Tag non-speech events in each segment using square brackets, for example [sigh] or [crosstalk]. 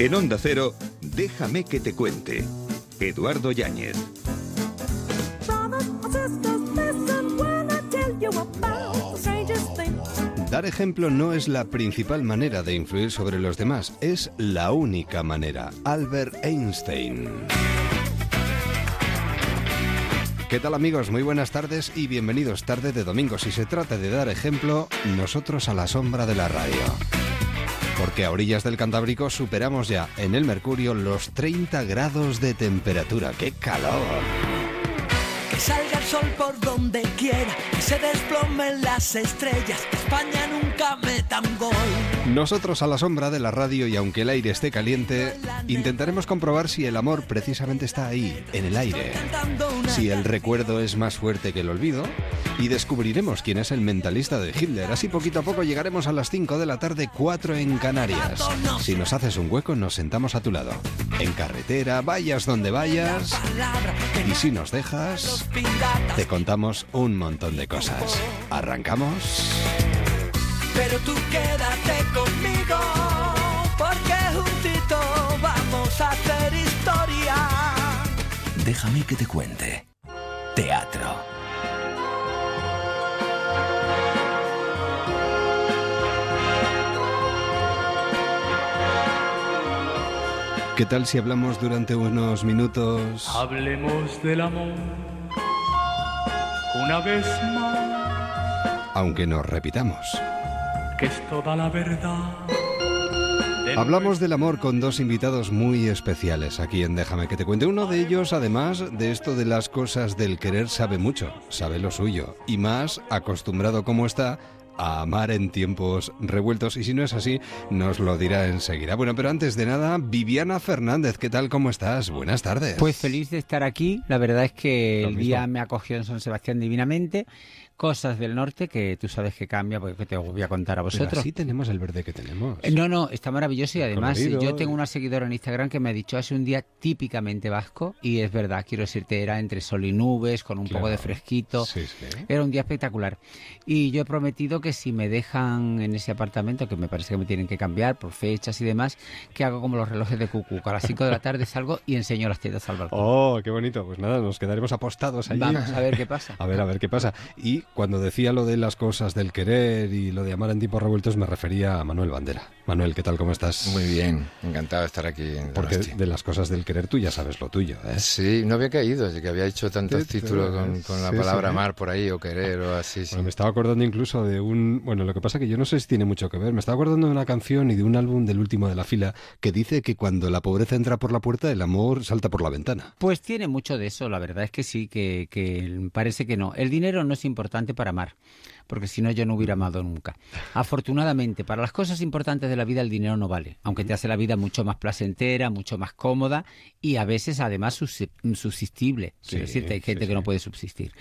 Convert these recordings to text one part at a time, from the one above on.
En Onda Cero, déjame que te cuente. Eduardo Yáñez. Dar ejemplo no es la principal manera de influir sobre los demás, es la única manera. Albert Einstein. ¿Qué tal amigos? Muy buenas tardes y bienvenidos tarde de domingo. Si se trata de dar ejemplo, nosotros a la sombra de la radio. Porque a orillas del Cantábrico superamos ya en el Mercurio los 30 grados de temperatura. ¡Qué calor! Sol por donde quiera, que se desplomen las estrellas, que España nunca meta un gol. Nosotros a la sombra de la radio y aunque el aire esté caliente, intentaremos comprobar si el amor precisamente está ahí, en el aire. Si el recuerdo es más fuerte que el olvido y descubriremos quién es el mentalista de Hitler. Así poquito a poco llegaremos a las 5 de la tarde, 4 en Canarias. Si nos haces un hueco, nos sentamos a tu lado. En carretera, vayas donde vayas. Y si nos dejas, te contamos un montón de cosas. ¿Arrancamos? Pero tú quédate conmigo, porque juntito vamos a hacer historia. Déjame que te cuente. Teatro. ¿Qué tal si hablamos durante unos minutos? Hablemos del amor una vez más, Aunque nos repitamos. que es toda la verdad. Hablamos del amor con dos invitados muy especiales aquí en Déjame que te cuente. Uno de ellos, además de esto de las cosas del querer, sabe mucho, sabe lo suyo. Y más acostumbrado como está a amar en tiempos revueltos. Y si no es así, nos lo dirá enseguida. Bueno, pero antes de nada, Viviana Fernández, ¿qué tal? ¿Cómo estás? Buenas tardes. Pues feliz de estar aquí. La verdad es que Lo el mismo. día me acogió en San Sebastián divinamente. Cosas del norte que tú sabes que cambia, porque te voy a contar a vosotros. así tenemos el verde que tenemos. Eh, No, no, está maravilloso y además colorido, yo tengo eh. una seguidora en Instagram que me ha dicho hace un día típicamente vasco y es verdad, quiero decirte, era entre sol y nubes, con un poco de fresquito. Sí, sí. Era un día espectacular. Y yo he prometido que si me dejan en ese apartamento, que me parece que me tienen que cambiar por fechas y demás, que hago como los relojes de cucu. A las 5 de la tarde salgo y enseño las tetas al balcón. Oh, qué bonito. Pues nada, nos quedaremos apostados allí. Vamos a ver qué pasa. [laughs] A ver, a ver qué pasa. Y cuando decía lo de las cosas del querer y lo de amar en tiempos revueltos, me refería a Manuel Bandera. Manuel, ¿qué tal? ¿Cómo estás? Muy bien, encantado de estar aquí en Porque Donosti. de las cosas del querer tú ya sabes lo tuyo, ¿eh? Sí, no había caído, así que había hecho tantos Sí, títulos con, con la sí, palabra sí. amar por ahí, o querer, o así. sí. Bueno, me estaba acordando incluso de un... Bueno, lo que pasa que yo no sé si tiene mucho que ver. Me estaba acordando de una canción y de un álbum del último de la fila que dice que cuando la pobreza entra por la puerta, el amor salta por la ventana. Pues tiene mucho de eso, la verdad es que sí, que, que parece que no. El dinero no es importante para amar, porque si no yo no hubiera amado nunca. Afortunadamente, para las cosas importantes de la vida el dinero no vale, aunque te hace la vida mucho más placentera, mucho más cómoda y a veces además subsi- subsistible. Quiero Sí, decirte, hay gente sí, que no puede subsistir.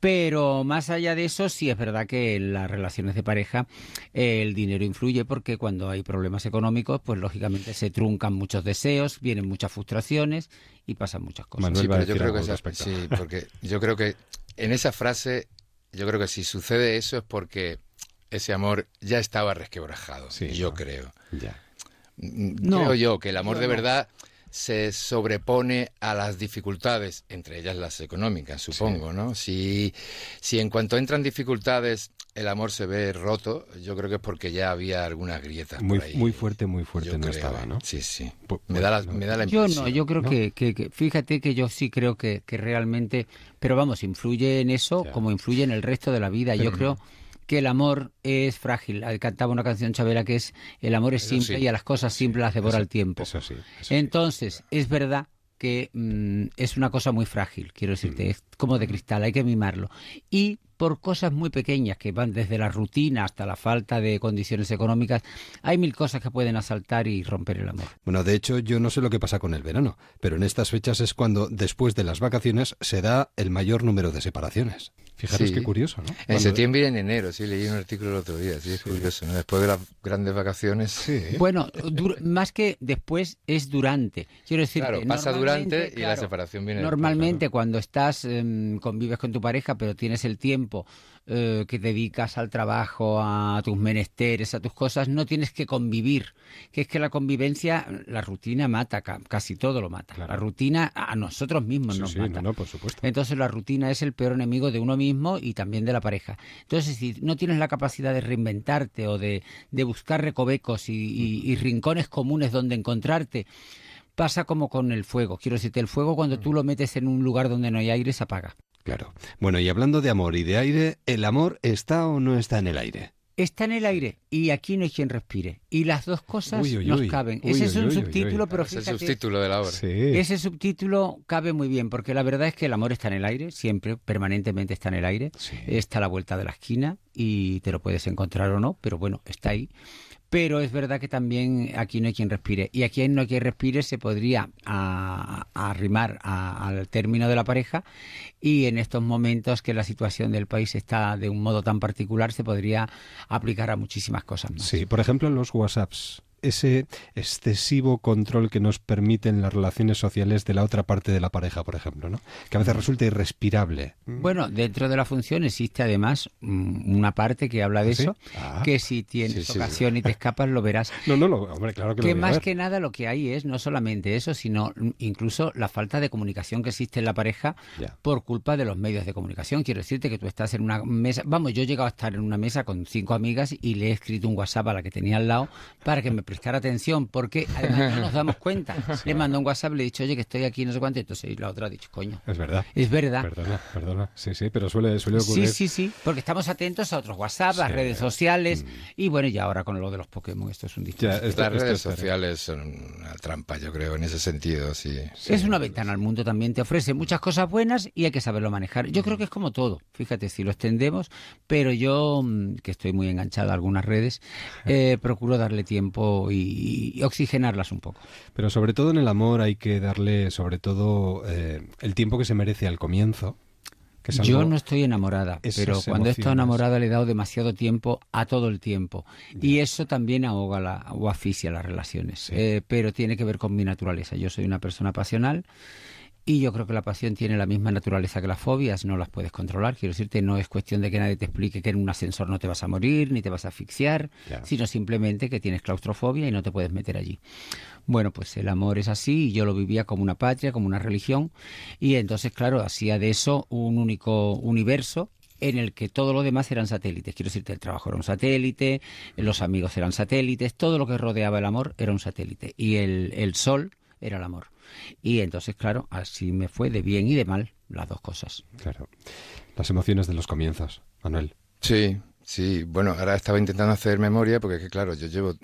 Pero más allá de eso, sí es verdad que en las relaciones de pareja eh, el dinero influye porque cuando hay problemas económicos, pues lógicamente se truncan muchos deseos, vienen muchas frustraciones y pasan muchas cosas. Manuel Sí, va a pero yo decir creo algo que al esa- respecto. sí, porque yo creo que en esa frase, yo creo que si sucede eso es porque ese amor ya estaba resquebrajado. Sí, yo ¿no? creo. Ya. Mm, No, creo yo que el amor de no. verdad se sobrepone a las dificultades, entre ellas las económicas, supongo, ¿no? Si, si en cuanto entran dificultades el amor se ve roto, yo creo que es porque ya había algunas grietas Muy, por ahí. muy fuerte, muy fuerte Yo no creo, estaba, ¿eh? ¿no? Sí, sí. Pu- Me da la, me da la Yo impresión. no, yo creo ¿no? que, que- que- fíjate que yo sí creo que, que realmente, pero vamos, influye en eso Ya. como influye en el resto de la vida. yo creo que el amor es frágil. Cantaba una canción Chabela que es el amor es Eso simple sí. y a las cosas simples las devora Eso- el tiempo. Eso sí. eso sí. Entonces, es verdad que mm, es una cosa muy frágil, quiero decirte, Mm. es como de cristal, hay que mimarlo. Y por cosas muy pequeñas que van desde la rutina hasta la falta de condiciones económicas, hay mil cosas que pueden asaltar y romper el amor. Bueno, de hecho, yo no sé lo que pasa con el verano, pero en estas fechas es cuando, después de las vacaciones, se da el mayor número de separaciones. Fijaros Sí. qué curioso, ¿no? En Cuando- septiembre y en enero, sí, leí un artículo el otro día, sí, es curioso, ¿no? Después de las grandes vacaciones. Sí. Bueno, más que después es durante. Quiero decir, Claro, pasa durante y la separación viene después, Normalmente cuando estás em, convives con tu pareja, pero tienes el tiempo tiempo eh, que dedicas al trabajo, a tus menesteres, a tus cosas, no tienes que convivir. Que es que la convivencia, la rutina mata, casi todo lo mata. La rutina a nosotros mismos nos mata. No, por supuesto. Entonces la rutina es el peor enemigo de uno mismo y también de la pareja. Entonces, si no tienes la capacidad de reinventarte o de, buscar recovecos y rincones comunes donde encontrarte, pasa como con el fuego. Quiero decirte, el fuego cuando tú lo metes en un lugar donde no hay aire se apaga. Claro. Bueno, y hablando de amor y de aire, ¿el amor está o no está en el aire? Está en el aire y aquí no hay quien respire. Y las dos cosas nos caben. ese es un subtítulo, pero fíjate, el subtítulo de la obra. Ese subtítulo cabe muy bien, porque la verdad es que el amor está en el aire, siempre, permanentemente está en el aire. Está a la vuelta de la esquina y te lo puedes encontrar o no, pero bueno, está ahí pero es verdad que también aquí no hay quien respire. Y aquí no hay quien respire se podría arrimar al término de la pareja y en estos momentos que la situación del país está de un modo tan particular se podría aplicar a muchísimas cosas más. Sí, por ejemplo, los WhatsApps ese excesivo control que nos permiten las relaciones sociales de la otra parte de la pareja, por ejemplo, ¿no? Que a veces resulta irrespirable. Mm. Bueno, dentro de la función existe además mm, una parte que habla de ¿Ah, eso, ah. que si tienes ocasión y te escapas lo verás. [laughs] No, no, hombre, claro que, que lo más que nada lo que hay es no solamente eso, sino incluso la falta de comunicación que existe en la pareja por culpa de los medios de comunicación. Quiero decirte que tú estás en una mesa, vamos, yo he llegado a estar en una mesa con cinco amigas y le he escrito un WhatsApp a la que tenía al lado para que me prestar atención, porque además no nos damos cuenta. [laughs] Le mando un WhatsApp, le he dicho, oye, que estoy aquí, no sé cuánto, entonces y la otra ha dicho, coño. Es verdad. Es verdad. Perdona, perdona. Sí, sí, pero suele, suele ocurrir. Sí, sí, sí, porque estamos atentos a otros WhatsApp, las redes sociales, mm. y bueno, y ahora con lo de los Pokémon, esto es un distinto. Las redes sociales son una trampa, yo creo, en ese sentido, sí. Es una ventana al mundo también, te ofrece muchas cosas buenas y hay que saberlo manejar. Yo creo que es como todo, fíjate, si lo extendemos, pero yo, mm, que estoy muy enganchado a algunas redes, [laughs] eh, procuro darle tiempo y y, oxigenarlas un poco. Pero sobre todo en el amor hay que darle sobre todo eh, el tiempo que se merece al comienzo. Yo no estoy enamorada, pero cuando he estado enamorada le he dado demasiado tiempo a todo el tiempo. Y eso también ahoga la, o asfixia las relaciones. Eh, pero tiene que ver con mi naturaleza. Yo soy una persona pasional y yo creo que la pasión tiene la misma naturaleza que las fobias, no las puedes controlar. Quiero decirte, no es cuestión de que nadie te explique que en un ascensor no te vas a morir ni te vas a asfixiar, sino simplemente que tienes claustrofobia y no te puedes meter allí. Bueno, pues el amor es así y yo lo vivía como una patria, como una religión y entonces, claro, hacía de eso un único universo en el que todo lo demás eran satélites. Quiero decirte, el trabajo era un satélite, los amigos eran satélites, todo lo que rodeaba el amor era un satélite. Y el, el sol era el amor. Y entonces, claro, así me fue de bien y de mal, las dos cosas. Claro. Las emociones de los comienzos, Manuel. Sí, sí. Bueno, ahora estaba intentando hacer memoria porque, claro, yo llevo.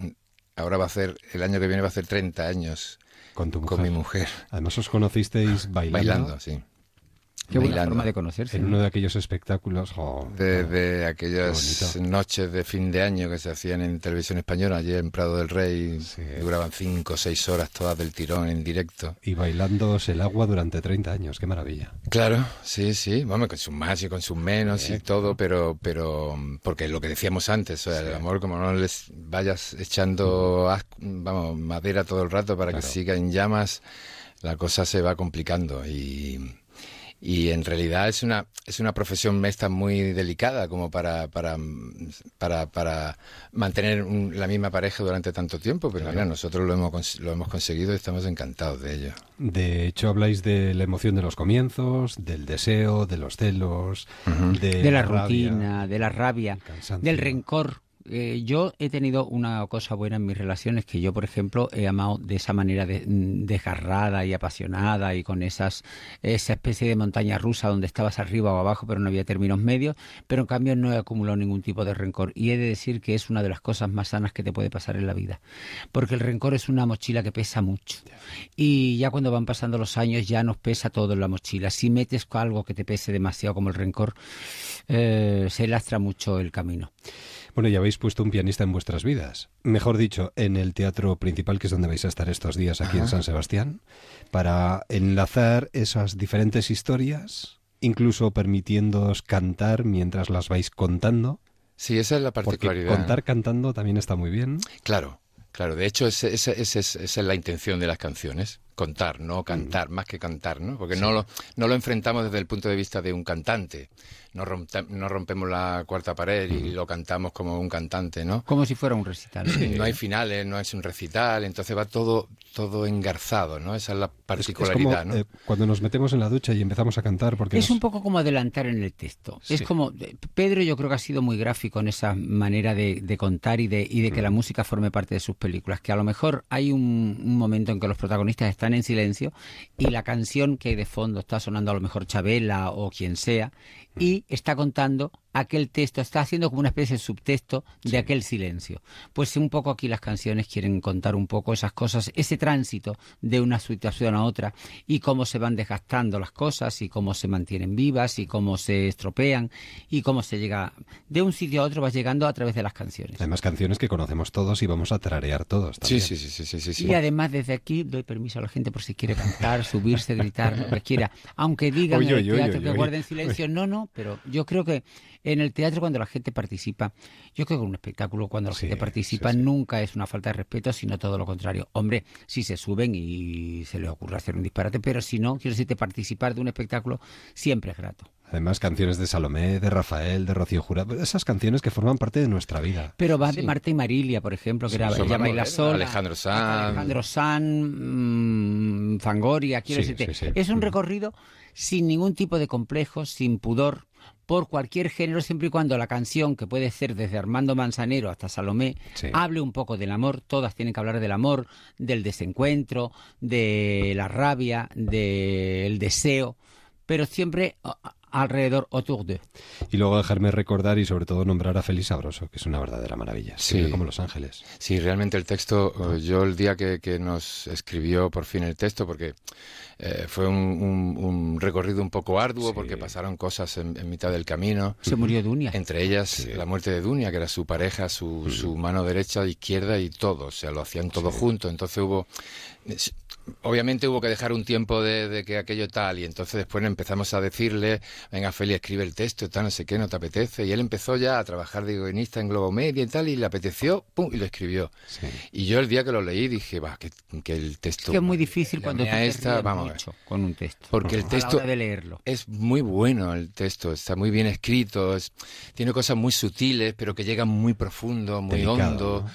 Ahora va a ser. El año que viene va a ser 30 años. Con tu Con mi mujer. Además, os conocisteis bailando. Bailando, sí. Qué buena forma de conocerse. En uno de aquellos espectáculos. de, aquellas noches de fin de año que se hacían en televisión española, allí en Prado del Rey. Duraban cinco o seis horas todas del tirón en directo. Y bailándose el agua durante 30 años. Qué maravilla. Claro, sí, sí. Vamos, con sus más y con sus menos y todo, pero, pero. Porque lo que decíamos antes, el amor, como no les vayas echando vamos, madera todo el rato para que siga en llamas, la cosa se va complicando. Y y en realidad es una es una profesión mesta muy delicada como para para para, para mantener la misma pareja durante tanto tiempo. Pero mira nosotros lo hemos lo hemos conseguido y estamos encantados de ello. De hecho habláis de la emoción de los comienzos del deseo de los celos de, la, rutina de la rabia del rencor eh, yo he tenido una cosa buena en mis relaciones, que yo, por ejemplo, he amado de esa manera de, desgarrada y apasionada y con esas esa especie de montaña rusa donde estabas arriba o abajo, pero no había términos medios, pero en cambio no he acumulado ningún tipo de rencor. Y he de decir que es una de las cosas más sanas que te puede pasar en la vida, porque el rencor es una mochila que pesa mucho. Y ya cuando van pasando los años ya nos pesa todo en la mochila. Si metes algo que te pese demasiado como el rencor, eh, se lastra mucho el camino. Bueno, ya habéis puesto un pianista en vuestras vidas. Mejor dicho, en el teatro principal, que es donde vais a estar estos días aquí en San Sebastián, para enlazar esas diferentes historias, incluso permitiéndoos cantar mientras las vais contando. Sí, esa es la particularidad. contar cantando también está muy bien. Claro, claro. De hecho, esa es la intención de las canciones contar, no cantar, más que cantar, ¿no? Porque no, lo, no lo enfrentamos desde el punto de vista de un cantante. No, rompe- no rompemos la cuarta pared y lo cantamos como un cantante, ¿no? Como si fuera un recital. No hay finales, no es un recital, entonces va todo todo engarzado, ¿no? Esa es la Es, es como particularidad, ¿no? eh, cuando nos metemos en la ducha y empezamos a cantar porque Es nos- un poco como adelantar en el texto. Es como eh, Pedro, yo creo que ha sido muy gráfico en esa manera de, de contar y de, y de que la música forme parte de sus películas. Que a lo mejor hay un, un momento en que los protagonistas están en silencio y la canción que hay de fondo está sonando a lo mejor Chabela o quien sea y está contando aquel texto, está haciendo como una especie de subtexto de aquel silencio. Pues un poco aquí las canciones quieren contar un poco esas cosas, ese tránsito de una situación a otra y cómo se van desgastando las cosas y cómo se mantienen vivas y cómo se estropean y cómo se llega de un sitio a otro va llegando a través de las canciones. Además, canciones que conocemos todos y vamos a tararear todos. Sí, también. sí, sí, sí, sí, sí, sí. Y además desde aquí doy permiso a la gente por si quiere cantar, subirse, gritar, lo que quiera. Aunque digan Oye, en el oye, teatro oye, que guarden silencio, no, no, pero yo creo que en el teatro cuando la gente participa, yo creo que en un espectáculo cuando la Sí, gente participa sí, sí. nunca es una falta de respeto, sino todo lo contrario. Hombre, si se suben y se les ocurre hacer un disparate, pero si no, quiero decirte, participar de un espectáculo siempre es grato. Además, canciones de Salomé, de Rafael, de Rocío Jurado, esas canciones que forman parte de nuestra vida. Pero va de Marta y Marilia, por ejemplo, que era Ella baila sola. Alejandro Sanz. Alejandro San, Fangoria, quiero Sí, decirte. sí, sí. Es un Mm. recorrido sin ningún tipo de complejo, sin pudor, por cualquier género, siempre y cuando la canción, que puede ser desde Armando Manzanero hasta Salomé, Sí. hable un poco del amor. Todas tienen que hablar del amor, del desencuentro, de la rabia, del deseo, pero siempre alrededor, autour de. Y luego dejarme recordar y sobre todo nombrar a Félix Sabroso, que es una verdadera maravilla. Sí. Escribe como Los Ángeles. Sí, realmente el texto, eh, yo el día que, que nos escribió por fin el texto, porque eh, fue un, un- un recorrido un poco arduo, Sí. porque pasaron cosas en, en mitad del camino. Se murió Dunia. Entre ellas Sí. la muerte de Dunia, que era su pareja, su, su mano derecha, izquierda y todo. O sea, lo hacían todo junto. Entonces hubo. Obviamente hubo que dejar un tiempo de, de que aquello tal. Y entonces después empezamos a decirle: Venga, Feli, escribe el texto, tal, no sé qué, no te apetece. Y él empezó ya a trabajar de guionista en Globo Media y tal. Y le apeteció, pum, y lo escribió. Sí. Y yo el día que lo leí dije: Va, que, que el texto. que es muy difícil cuando te esta, vamos a ver. mucho con un texto. Porque el A la texto- hora de leerlo. Es muy bueno el texto, está muy bien escrito, es- tiene cosas muy sutiles, pero que llegan muy profundo, muy Delicado, hondo.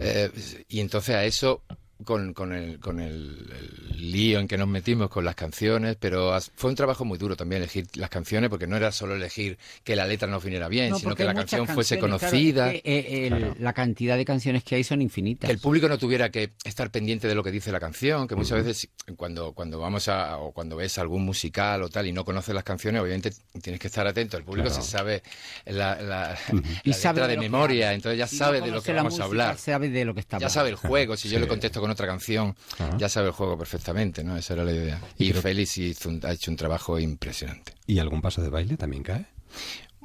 Eh, y entonces a eso, con, con, el, con el, el lío en que nos metimos con las canciones, pero fue un trabajo muy duro también elegir las canciones, porque no era solo elegir que la letra no viniera bien, No, sino que la canción fuese claro, conocida. es que, eh, el- La cantidad de canciones que hay son infinitas. Que el público no tuviera que estar pendiente de lo que dice la canción, que muchas veces cuando, cuando vamos a, o cuando ves algún musical o tal y no conoces las canciones, obviamente tienes que estar atento. El público se sabe la, la, Y la sabe letra de lo que memoria, entonces ya Si no sabe de lo que vamos a música, hablar. Sabe de lo que está Ya sabe el juego, si yo Sí. le contesto con otra canción, Ajá. ya sabe el juego perfectamente, ¿no? Esa era la idea. Y Félix hizo un- ha hecho un trabajo impresionante. ¿Y algún paso de baile también cae?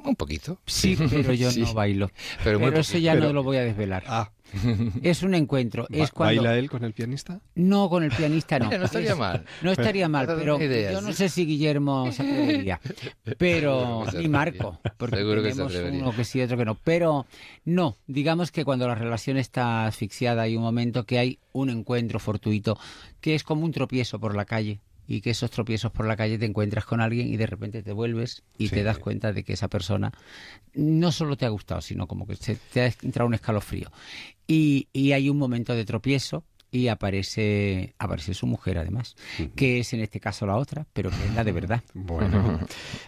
Un poquito. Sí, [laughs] pero yo Sí. no bailo. Pero eso ya Pero- no lo voy a desvelar. Ah, [laughs] Es un encuentro. Es cuando... ¿baila él con el pianista? No, con el pianista no. [laughs] No estaría Es- mal. No estaría mal, pero idea, yo no sé si Guillermo se atrevería. Pero, que ni Marco, porque Seguro que se tenemos atrevería. uno que sí, otro que no. Pero no, digamos que cuando la relación está asfixiada hay un momento que hay un encuentro fortuito, que es como un tropiezo por la calle. Y que esos tropiezos por la calle te encuentras con alguien y de repente te vuelves y Sí. te das cuenta de que esa persona no solo te ha gustado, sino como que se- te ha entrado un escalofrío. Y, y hay un momento de tropiezo y aparece, aparece su mujer además, que es en este caso la otra, pero que es la de verdad. [laughs] Bueno,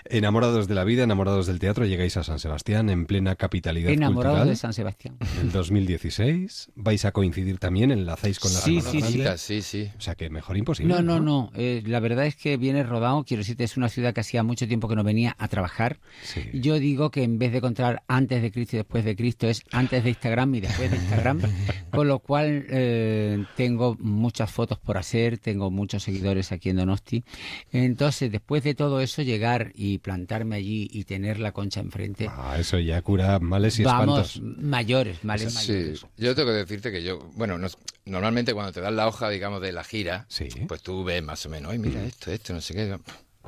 enamorados de la vida, enamorados del teatro, llegáis a San Sebastián en plena capitalidad Enamorado cultural. de San Sebastián. En el 2016 vais a coincidir también, enlazáis con la Sí, sí, sí. Sí, sí. O sea que mejor imposible. No, no, no. eh, la verdad es que viene rodado. Quiero decirte, es una ciudad que hacía mucho tiempo que no venía a trabajar. Sí. Yo digo que en vez de contar antes de Cristo y después de Cristo, es antes de Instagram y después de Instagram. [laughs] con lo cual eh, tengo muchas fotos por hacer, tengo muchos seguidores aquí en Donosti. Entonces, después de todo eso, llegar y plantarme allí y tener la concha enfrente. Ah, eso ya cura males y Vamos, espantos. mayores, males Sí, mayores. yo tengo que decirte que yo, bueno, no- normalmente cuando te dan la hoja, digamos, de la gira, Sí. pues tú ves más o menos, ay, mira esto, esto, no sé qué.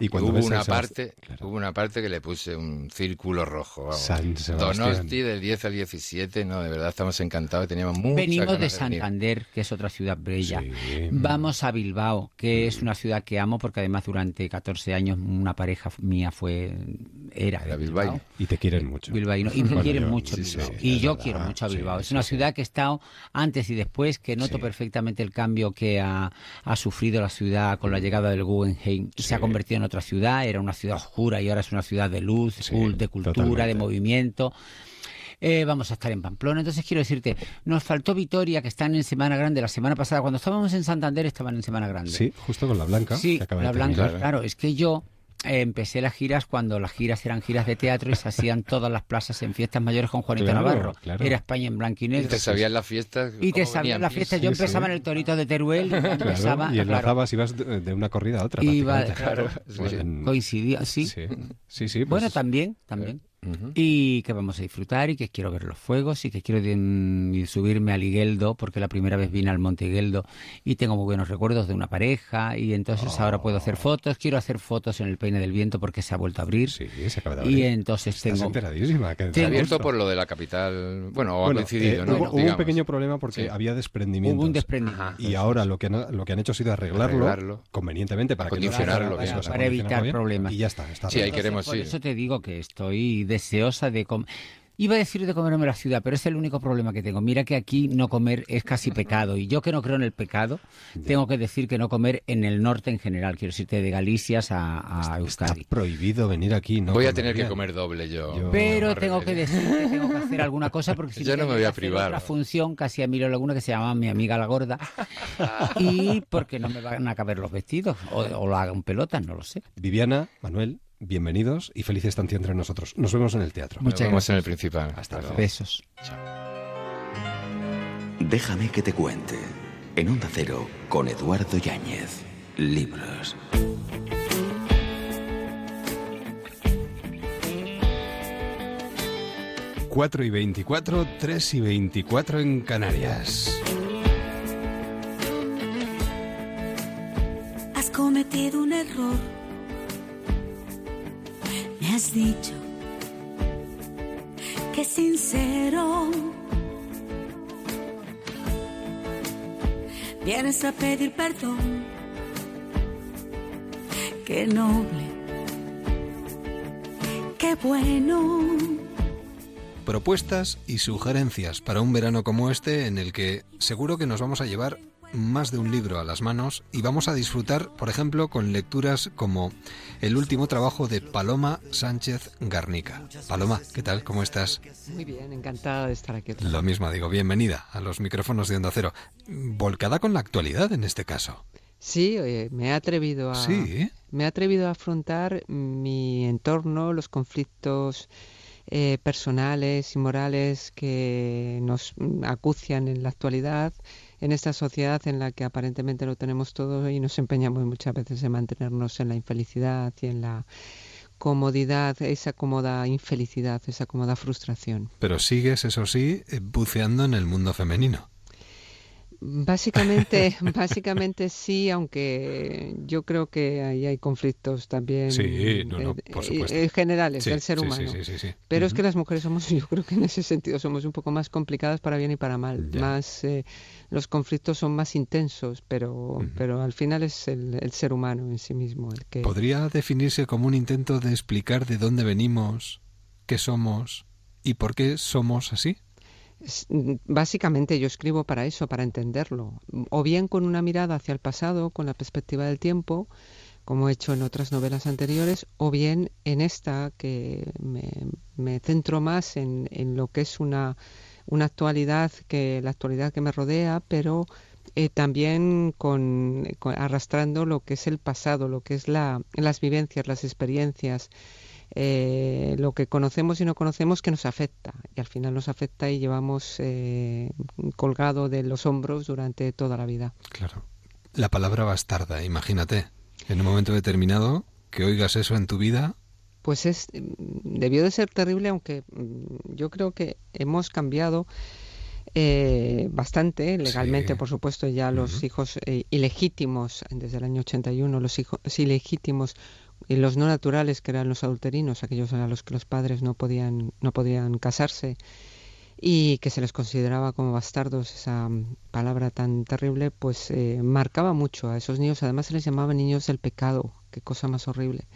Y cuando hubo una parte, claro. hubo una parte que le puse un círculo rojo. vamos. San Sebastián. Donosti del 10 al 17, no, de verdad estamos encantados, teníamos muchas Venimos de venir. Santander, que es otra ciudad bella. Sí. Vamos a Bilbao, que es una ciudad que amo porque además durante 14 años una pareja mía fue era, Era de bilbaíno. Y te quieren mucho. Bilbaíno. Y me Bueno, quieren yo- mucho sí, Bilbao. sí, y yo verdad. quiero mucho a Sí, Bilbao. es una sí. ciudad que he estado antes y después, que noto Sí. perfectamente el cambio que ha, ha sufrido la ciudad con la llegada del Guggenheim. Se ha convertido en otra ciudad, era una ciudad oscura y ahora es una ciudad de luz, de cultura, totalmente. de movimiento. Eh, vamos a estar en Pamplona. Entonces quiero decirte, nos faltó Vitoria, que están en Semana Grande. La semana pasada, cuando estábamos en Santander, estaban en Semana Grande. Sí, justo con la blanca. Sí, que acaba la de blanca, terminar. claro. Es que yo eh, empecé las giras cuando las giras eran giras de teatro y se hacían [laughs] todas las plazas en fiestas mayores con Juanito Claro, Navarro. claro. Era España en blanco y te sabías las fiestas. Y te sabían venían. la fiesta. Sí, Yo sí. empezaba en el Torito de Teruel [laughs] Claro, empezaba. y claro, enlazabas, ibas de, de una corrida a otra. Iba, Sí. En- coincidía, sí. Sí, sí, sí, pues- Bueno, también, también. Y que vamos a disfrutar y que quiero ver los fuegos y que quiero de- subirme al Higueldo porque la primera vez vine al Monte Higueldo y tengo muy buenos recuerdos de una pareja y entonces ahora puedo hacer fotos. Quiero hacer fotos en el Peine del Viento porque se ha vuelto a abrir. Sí, se acaba de Y entonces Estás tengo... enteradísima. que- Tengo- Abierto por lo de la capital. Bueno, o ha Bueno, coincidido, eh, ¿no? hubo, hubo un pequeño problema porque Sí. había desprendimientos. Hubo un desprendimiento. Y ahora lo que, han, lo que han hecho ha sido arreglarlo, Arreglarlo. convenientemente para que no para, bien. eso, Para evitar problemas. Y ya está. está Sí, ahí queremos Por eso te digo que estoy deseosa de comer. Iba a decir de comerme la ciudad, pero es el único problema que tengo. Mira que aquí no comer es casi [laughs] pecado. Y yo que no creo en el pecado, tengo que decir que no comer en el norte en general. Quiero decirte de Galicias a, a Está Euskadi. prohibido venir aquí. No Voy a tener que comer doble yo. Yo- Pero tengo que decir que tengo que hacer alguna cosa porque si [laughs] Yo no me voy a privar. otra función casi a Emilio Laguna que se llama Mi amiga la gorda y porque no me van a caber los vestidos o, o lo hagan pelotas, no lo sé. Viviana, Manuel, bienvenidos y feliz estancia entre nosotros. Nos vemos en el teatro. Nos vemos en el principal. Hasta luego. Besos. Déjame que te cuente. En Onda Cero, con Eduardo Yáñez. Libros. Cuatro y 24, 3 y 24 en Canarias. Has cometido un error. Has dicho que sincero. Vienes a pedir perdón. Qué noble. Qué bueno. Propuestas y sugerencias para un verano como este en el que seguro que nos vamos a llevar más de un libro a las manos y vamos a disfrutar, por ejemplo, con lecturas como el último trabajo de Paloma Sánchez Garnica. Paloma, ¿qué tal? ¿Cómo estás? Muy bien, encantada de estar aquí. otra Lo mismo digo, bienvenida a los micrófonos de Onda Cero. Volcada con la actualidad en este caso. Sí, oye, me he atrevido a Sí. me he atrevido a afrontar mi entorno, los conflictos eh, personales y morales que nos acucian en la actualidad, en esta sociedad en la que aparentemente lo tenemos todo y nos empeñamos muchas veces en mantenernos en la infelicidad y en la comodidad, esa cómoda infelicidad, esa cómoda frustración. Pero sigues, eso sí, eh, buceando en el mundo femenino. Básicamente, [laughs] básicamente sí, aunque yo creo que ahí hay conflictos también Sí, no, no, por eh, supuesto. generales Sí, del ser sí, humano. Pero es que las mujeres somos, [laughs] yo creo que en ese sentido somos un poco más complicadas para bien y para mal. Ya. Más eh, los conflictos son más intensos, pero, pero al final es el, el ser humano en sí mismo el que ¿Podría definirse como un intento de explicar de dónde venimos, qué somos y por qué somos así? Mm, Básicamente yo escribo para eso, para entenderlo, o bien con una mirada hacia el pasado, con la perspectiva del tiempo, como he hecho en otras novelas anteriores, o bien en esta que me, me centro más en, en lo que es una, una actualidad, que la actualidad que me rodea, pero eh, también con, con- arrastrando lo que es el pasado, lo que es la, las vivencias, las experiencias, eh, lo que conocemos y no conocemos que nos afecta y al final nos afecta y llevamos eh, colgado de los hombros durante toda la vida. Claro. La palabra bastarda, imagínate. En un momento determinado, que oigas eso en tu vida, Pues es debió de ser terrible, aunque mm, yo creo que hemos cambiado eh, bastante legalmente, Sí. por supuesto, ya los hijos eh, ilegítimos desde el año 81, los hijos ilegítimos y los no naturales, que eran los adulterinos, aquellos a los que los padres no podían, no podían casarse y que se les consideraba como bastardos, esa mm, palabra tan terrible, pues eh, marcaba mucho a esos niños. Además se les llamaba niños del pecado, qué cosa más horrible.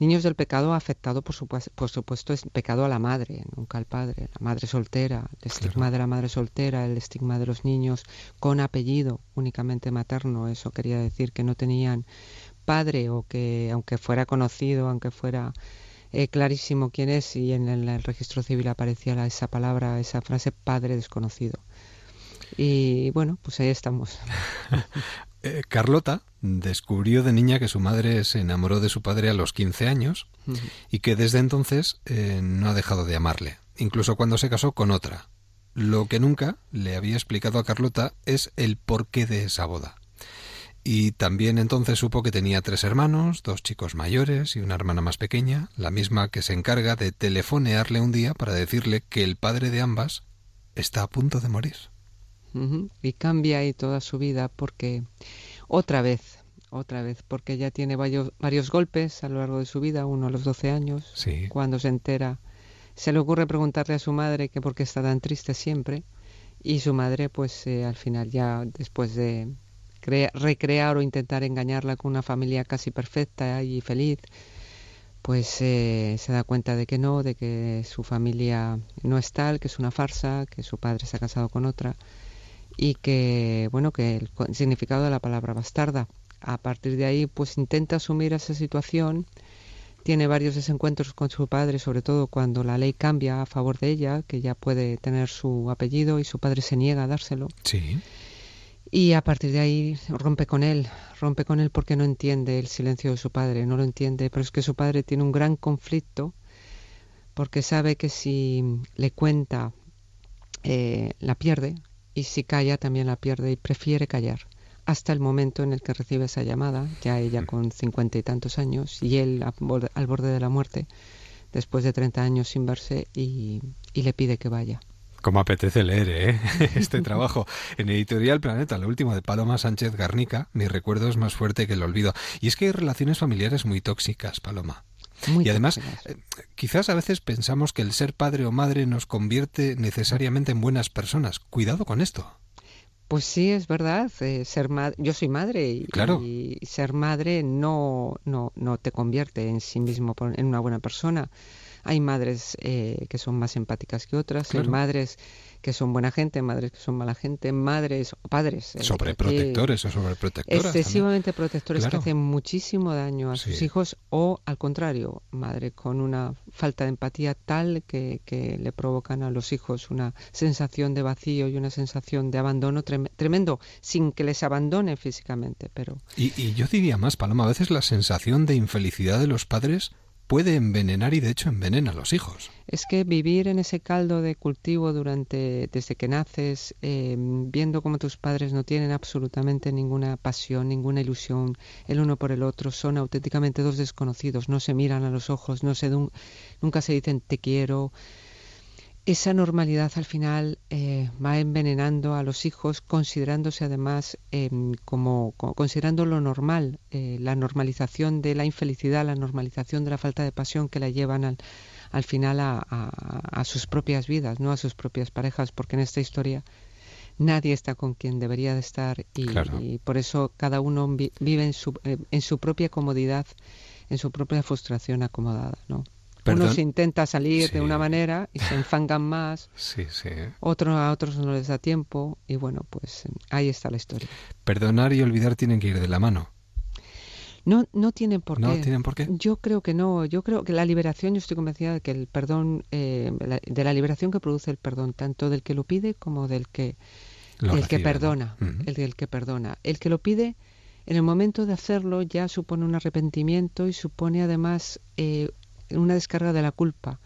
Niños del pecado afectado, por supuesto, por supuesto, es pecado a la madre, nunca al padre. La madre soltera, el estigma de la madre soltera, el estigma de los niños con apellido únicamente materno. Eso quería decir que no tenían padre o que, aunque fuera conocido, aunque fuera eh, clarísimo quién es, y en el, registro civil aparecía esa palabra, esa frase, padre desconocido. Y bueno, pues ahí estamos. [laughs] Eh, Carlota descubrió de niña que su madre se enamoró de su padre a los 15 años y que desde entonces eh, no ha dejado de amarle, incluso cuando se casó con otra. Lo que nunca le había explicado a Carlota es el porqué de esa boda. Y también entonces supo que tenía tres hermanos, dos chicos mayores y una hermana más pequeña, la misma que se encarga de telefonearle un día para decirle que el padre de ambas está a punto de morir. Y cambia ahí toda su vida porque otra vez, otra vez, porque ella tiene varios, varios golpes a lo largo de su vida, uno a los 12 años, cuando se entera, se le ocurre preguntarle a su madre que por qué está tan triste siempre, y su madre pues eh, al final ya después de recrear o intentar engañarla con una familia casi perfecta y feliz, pues eh, se da cuenta de que no, de que su familia no es tal, que es una farsa, que su padre se ha casado con otra y que, bueno, que el significado de la palabra bastarda. A partir de ahí, pues intenta asumir esa situación, tiene varios desencuentros con su padre, sobre todo cuando la ley cambia a favor de ella, que ya puede tener su apellido y su padre se niega a dárselo. Sí. Y a partir de ahí rompe con él, rompe con él porque no entiende el silencio de su padre, no lo entiende, pero es que su padre tiene un gran conflicto porque sabe que si le cuenta eh, la pierde, y si calla también la pierde y prefiere callar hasta el momento en el que recibe esa llamada, ya ella con cincuenta y tantos años y él al borde de la muerte, después de treinta años sin verse y, le pide que vaya. Como apetece leer ¿eh? [laughs] este trabajo. En Editorial Planeta, lo último de Paloma Sánchez Garnica, mi recuerdo es más fuerte que el olvido. Y es que hay relaciones familiares muy tóxicas, Paloma y además, eh, quizás a veces pensamos que el ser padre o madre nos convierte necesariamente en buenas personas. Cuidado con esto. Pues sí, es verdad. Eh, ser yo soy madre y, claro. y, ser madre no, no, no te convierte en sí mismo en una buena persona. Hay madres eh, que son más empáticas que otras, hay madres que son buena gente, madres que son mala gente, madres o padres. Eh, sobreprotectores o sobreprotectoras. Excesivamente protectores que hacen muchísimo daño a sus hijos o al contrario, madre con una falta de empatía tal que, que, le provocan a los hijos una sensación de vacío y una sensación de abandono tremendo, sin que les abandone físicamente. pero y, y yo diría más, Paloma, a veces la sensación de infelicidad de los padres puede envenenar y de hecho envenena a los hijos. Es que vivir en ese caldo de cultivo durante desde que naces, em, viendo cómo tus padres no tienen absolutamente ninguna pasión, ninguna ilusión el uno por el otro, son auténticamente dos desconocidos, no se miran a los ojos, no se nunca se dicen te quiero, esa normalidad al final eh, va envenenando a los hijos, considerándose además em, como, considerando lo normal, eh, la normalización de la infelicidad, la normalización de la falta de pasión que la llevan al, al final a, sus propias vidas, no a sus propias parejas, porque en esta historia nadie está con quien debería de estar y, por eso cada uno vive en su, eh, en su propia comodidad, en su propia frustración acomodada, ¿no? Unos intenta salir de una manera y se enfangan más. [laughs] Sí, sí. Otro, a otros no les da tiempo y bueno, pues ahí está la historia. Perdonar y olvidar tienen que ir de la mano. No, no tienen por qué. ¿No tienen por qué? Yo creo que no. Yo creo que la liberación, yo estoy convencida de que el perdón, eh, de la liberación que produce el perdón, tanto del que lo pide como del que, que perdona. El del que perdona. El que lo pide, en el momento de hacerlo, ya supone un arrepentimiento y supone además eh, una descarga de la culpa.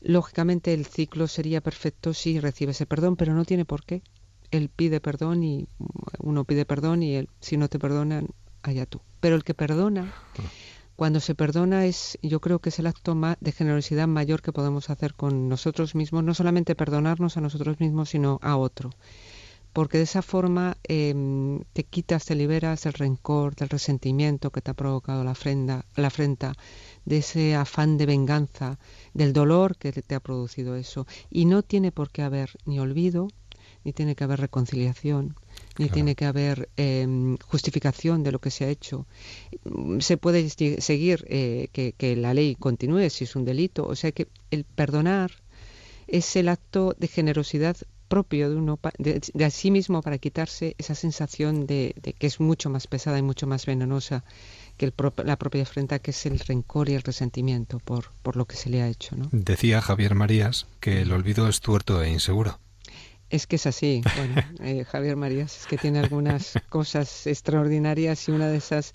Lógicamente el ciclo sería perfecto si recibe ese perdón, pero no tiene por qué. Él pide perdón y uno pide perdón y él, si no te perdonan, allá tú. Pero el que perdona, cuando se perdona es, yo creo que es el acto de generosidad mayor que podemos hacer con nosotros mismos, no solamente perdonarnos a nosotros mismos, sino a otro. Porque de esa forma em, te quitas, te liberas del rencor, del resentimiento que te ha provocado la, frenda, la afrenta, de ese afán de venganza, del dolor que te ha producido eso. Y no tiene por qué haber ni olvido, ni tiene que haber reconciliación, ni tiene que haber em, justificación de lo que se ha hecho. Se puede seguir eh, que, que la ley continúe si es un delito. O sea que el perdonar es el acto de generosidad propio de uno, de, de, sí mismo para quitarse esa sensación de, de, que es mucho más pesada y mucho más venenosa que el pro, la propia afrenta, que es el rencor y el resentimiento por, por lo que se le ha hecho. ¿no? Decía Javier Marías que el olvido es tuerto e inseguro. Es que es así. Bueno, [laughs] eh, Javier Marías es que tiene algunas cosas extraordinarias y una de esas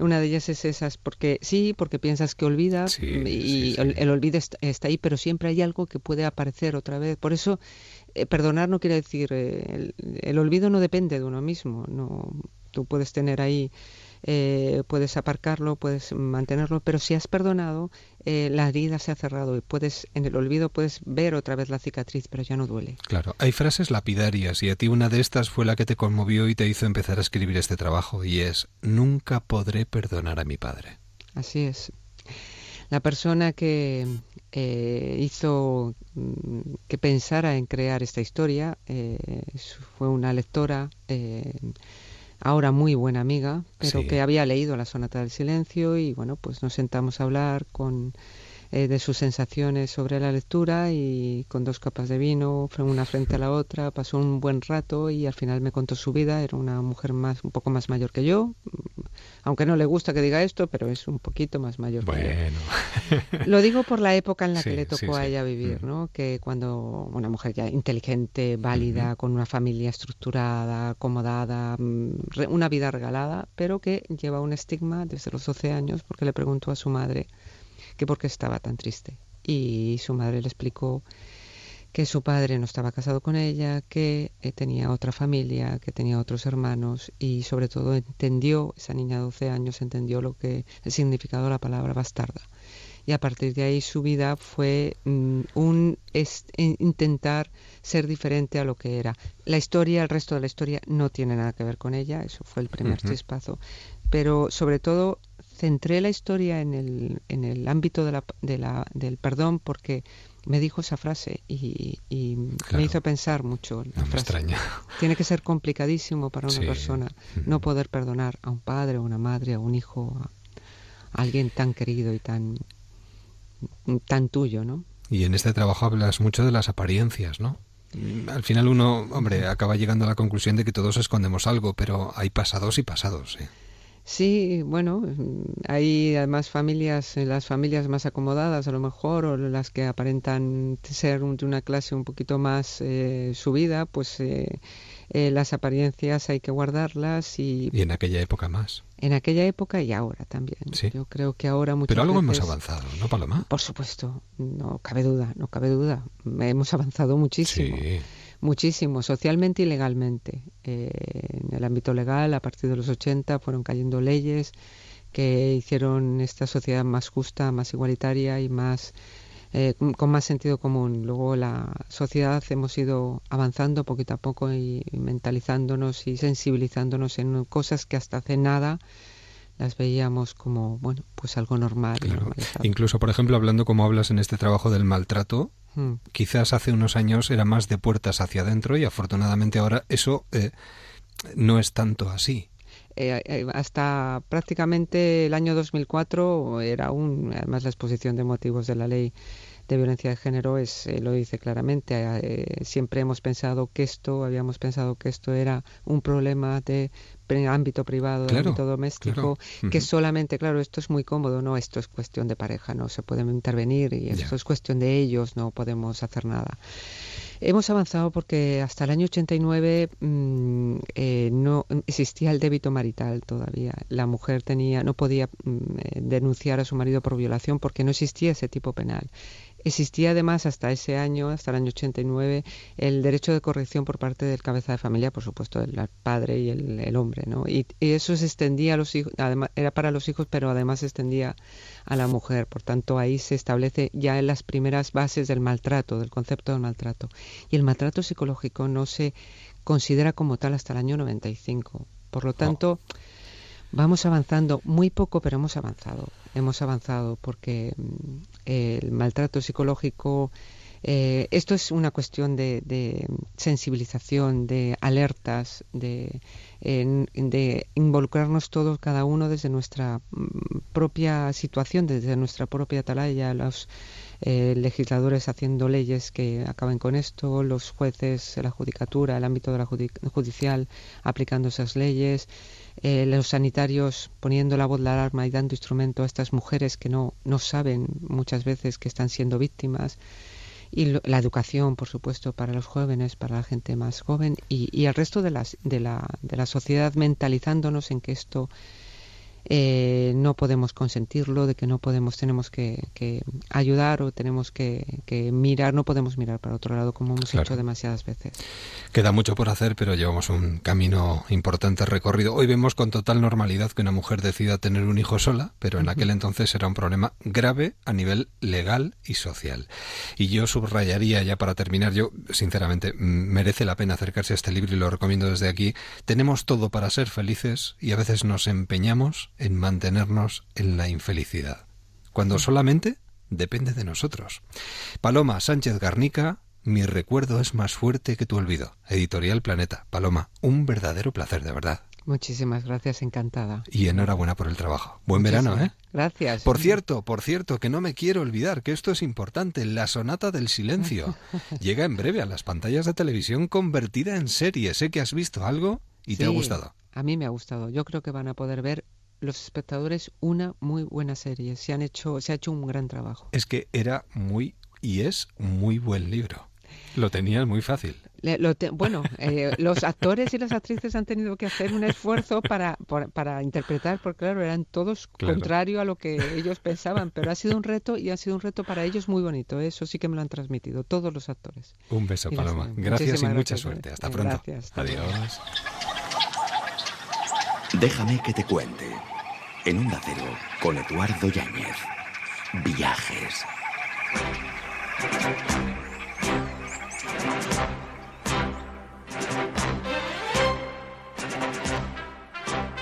una de ellas es esas, porque sí, porque piensas que olvidas Sí, y sí, sí. El, el olvido está, está ahí, pero siempre hay algo que puede aparecer otra vez. Por eso, eh, perdonar no quiere decir, eh, el, el olvido no depende de uno mismo. No, tú puedes tener ahí, eh, puedes aparcarlo, puedes mantenerlo, pero si has perdonado, la herida se ha cerrado y puedes, en el olvido puedes ver otra vez la cicatriz, pero ya no duele. Claro, hay frases lapidarias y a ti una de estas fue la que te conmovió y te hizo empezar a escribir este trabajo y es nunca podré perdonar a mi padre. Así es. La persona que eh, hizo mm, que pensara en crear esta historia eh, fue una lectora, eh, ahora muy buena amiga, pero Sí. que había leído La Sonata del Silencio y bueno, pues nos sentamos a hablar con eh, de sus sensaciones sobre la lectura y con dos copas de vino, una frente a la otra, pasó un buen rato y al final me contó su vida, era una mujer más un poco más mayor que yo, aunque no le gusta que diga esto, pero es un poquito más mayor que. Bueno, Lo digo por la época en la [laughs] que le sí, tocó a ella vivir, Mm. ¿no? Que cuando una mujer ya inteligente, válida, con una familia estructurada, acomodada, mm, una vida regalada, pero que lleva un estigma desde los 12 años porque le preguntó a su madre que por qué estaba tan triste. Y su madre le explicó que su padre no estaba casado con ella, que eh, tenía otra familia, que tenía otros hermanos y sobre todo entendió, esa niña de 12 años entendió lo que el significado de la palabra bastarda. Y a partir de ahí su vida fue mm, un es- intentar ser diferente a lo que era. La historia, el resto de la historia no tiene nada que ver con ella, eso fue el primer Ujú. chispazo. Pero sobre todo centré la historia en el, en el ámbito de la, de la, del perdón porque me dijo esa frase y, y Claro. me hizo pensar mucho la no me frase. extraña. Tiene que ser complicadísimo para una Sí. persona no poder perdonar a un padre, a una madre, a un hijo, a, alguien tan querido y tan, tan tuyo, ¿no? Y en este trabajo hablas mucho de las apariencias, ¿no? Al final uno, hombre, acaba llegando a la conclusión de que todos escondemos algo, pero hay pasados y pasados, ¿eh? Sí, bueno, mm, hay además familias, eh, las familias más acomodadas a lo mejor, o las que aparentan ser de una clase un poquito más eh, subida, pues eh, eh, las apariencias hay que guardarlas y Y en aquella época más. en aquella época y ahora también. Sí. Yo creo que ahora muchas Pero algo hemos avanzado, ¿no, Paloma? Por supuesto, no cabe duda, no cabe duda. Hemos avanzado muchísimo. Sí. Muchísimo, socialmente y legalmente. Eh, en el ámbito legal, a partir de los 80, fueron cayendo leyes que hicieron esta sociedad más justa, más igualitaria y más eh, con más sentido común. Luego la sociedad hemos ido avanzando poquito a poco y, y mentalizándonos y sensibilizándonos en cosas que hasta hace nada las veíamos como, bueno, pues algo normal. Claro. Incluso, por ejemplo, hablando como hablas en este trabajo del maltrato, Mm. quizás hace unos años era más de puertas hacia adentro y afortunadamente ahora eso eh, no es tanto así. Eh, eh, hasta prácticamente el año 2004 era un, además la exposición de motivos de la ley de violencia de género es eh, lo dice claramente. Eh, siempre hemos pensado que esto, habíamos pensado que esto era un problema de ámbito privado, Claro, ámbito doméstico, claro. que solamente, claro, esto es muy cómodo, no, esto es cuestión de pareja, no se pueden intervenir y esto es cuestión de ellos, no podemos hacer nada. Hemos avanzado porque hasta el año 89 mm, eh, no existía el débito marital todavía. La mujer tenía, no podía mm, eh, denunciar a su marido por violación porque no existía ese tipo penal. Existía además hasta ese año, hasta el año 89, el derecho de corrección por parte del cabeza de familia, por supuesto, el padre y el, hombre, ¿no? Y, eso se extendía a los hijos, además, era para los hijos, pero además se extendía a la mujer. Por tanto, ahí se establece ya en las primeras bases del maltrato, del concepto del maltrato. Y el maltrato psicológico no se considera como tal hasta el año 95. Por lo tanto, vamos avanzando muy poco, pero hemos avanzado. Hemos avanzado porque mm, el maltrato psicológico, eh, esto es una cuestión de, sensibilización, de alertas, de, de, involucrarnos todos, cada uno desde nuestra mm, propia situación, desde nuestra propia atalaya, los eh, legisladores haciendo leyes que acaben con esto, los jueces, la judicatura, el ámbito de la judicial aplicando esas leyes, eh, los sanitarios poniendo la voz de alarma y dando instrumento a estas mujeres que no, no saben muchas veces que están siendo víctimas. Y la educación, por supuesto, para los jóvenes, para la gente más joven y, y el resto de, las, de, la, de la sociedad mentalizándonos en que esto eh, no podemos consentirlo, de que no podemos, tenemos que, ayudar o tenemos que, mirar, no podemos mirar para otro lado como hemos hecho demasiadas veces. Queda mucho por hacer, pero llevamos un camino importante recorrido. Hoy vemos con total normalidad que una mujer decida tener un hijo sola, pero en aquel entonces era un problema grave a nivel legal y social. Y yo subrayaría ya para terminar, yo sinceramente merece la pena acercarse a este libro y lo recomiendo desde aquí. Tenemos todo para ser felices y a veces nos empeñamos en mantenernos en la infelicidad, cuando solamente depende de nosotros. Paloma Sánchez Garnica, mi recuerdo es más fuerte que tu olvido. Editorial Planeta. Paloma, un verdadero placer, de verdad. Muchísimas gracias, encantada. Y enhorabuena por el trabajo. Buen verano, ¿eh? Gracias. Por cierto, por cierto, que no me quiero olvidar que esto es importante, la sonata del silencio. [laughs] Llega en breve a las pantallas de televisión convertida en serie. Sé que has visto algo y te ha gustado. A mí me ha gustado. Yo creo que van a poder ver los espectadores una muy buena serie. Se han hecho, se ha hecho un gran trabajo. Es que era muy y es muy buen libro. Lo tenías muy fácil. bueno, eh, [laughs] los actores y las actrices han tenido que hacer un esfuerzo para, para, interpretar, porque claro, eran todos contrario a lo que ellos pensaban, pero ha sido un reto y ha sido un reto para ellos muy bonito. Eso sí que me lo han transmitido todos los actores. Un beso, Paloma. Gracias y mucha suerte. Hasta pronto. Gracias. Adiós. Déjame que te cuente. En un Cero, con Eduardo Yáñez. Viajes.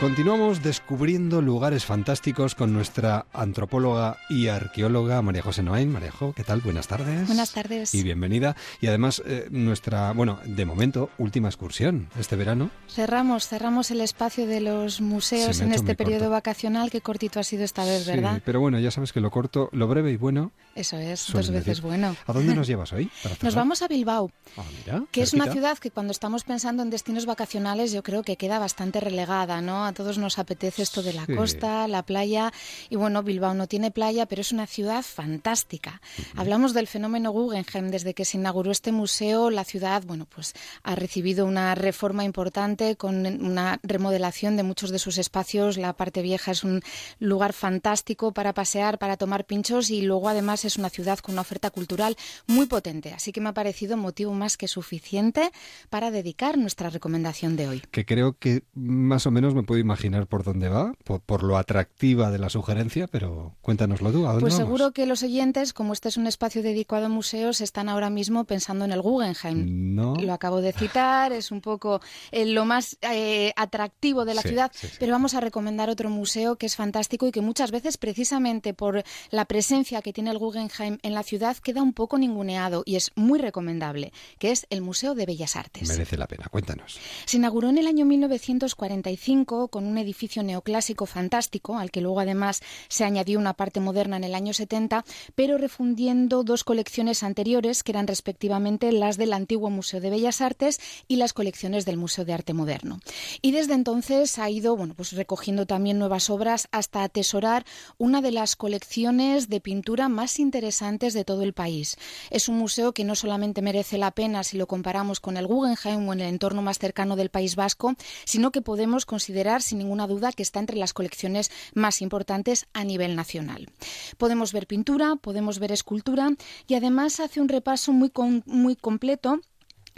Continuamos descubriendo lugares fantásticos con nuestra antropóloga y arqueóloga María José Noain. María Jo, ¿qué tal? Buenas tardes. Buenas tardes. Y bienvenida. Y además, eh, nuestra, bueno, de momento, última excursión este verano. Cerramos, cerramos el espacio de los museos en este periodo vacacional. Qué cortito ha sido esta vez, ¿verdad? Sí, pero bueno, ya sabes que lo corto, lo breve y bueno. Eso es, dos veces bueno. ¿A dónde nos [laughs] llevas hoy? nos vamos a Bilbao, ah, que es una ciudad que cuando estamos pensando en destinos vacacionales yo creo que queda bastante relegada, ¿no? A todos nos apetece esto de la costa, la playa. Y bueno, Bilbao no tiene playa, pero es una ciudad fantástica. Hablamos del fenómeno Guggenheim. Desde que se inauguró este museo, la ciudad, bueno, pues ha recibido una reforma importante con una remodelación de muchos de sus espacios. La parte vieja es un lugar fantástico para pasear, para tomar pinchos y luego además es una ciudad con una oferta cultural muy potente. Así que me ha parecido motivo más que suficiente para dedicar nuestra recomendación de hoy. Que creo que más o menos me puedo imaginar por dónde va, por, lo atractiva de la sugerencia, pero cuéntanoslo tú. ¿a dónde pues seguro que los oyentes, como este es un espacio dedicado a museos, están ahora mismo pensando en el Guggenheim. No. Lo acabo de citar, es un poco eh, lo más eh, atractivo de la ciudad, pero vamos a recomendar otro museo que es fantástico y que muchas veces, precisamente por la presencia que tiene el Guggenheim en la ciudad, queda un poco ninguneado y es muy recomendable, que es el Museo de Bellas Artes. Merece la pena, cuéntanos. Se inauguró en el año 1945 con un edificio neoclásico fantástico, al que luego además se añadió una parte moderna en el año 70, pero refundiendo dos colecciones anteriores, que eran respectivamente las del antiguo Museo de Bellas Artes y las colecciones del Museo de Arte Moderno. Y desde entonces ha ido bueno, pues recogiendo también nuevas obras hasta atesorar una de las colecciones de pintura más interesantes de todo el país. Es un museo que no solamente merece la pena si lo comparamos con el Guggenheim o en el entorno más cercano del País Vasco, sino que podemos considerar sin ninguna duda que está entre las colecciones más importantes a nivel nacional. Podemos ver pintura, podemos ver escultura y además hace un repaso muy, muy completo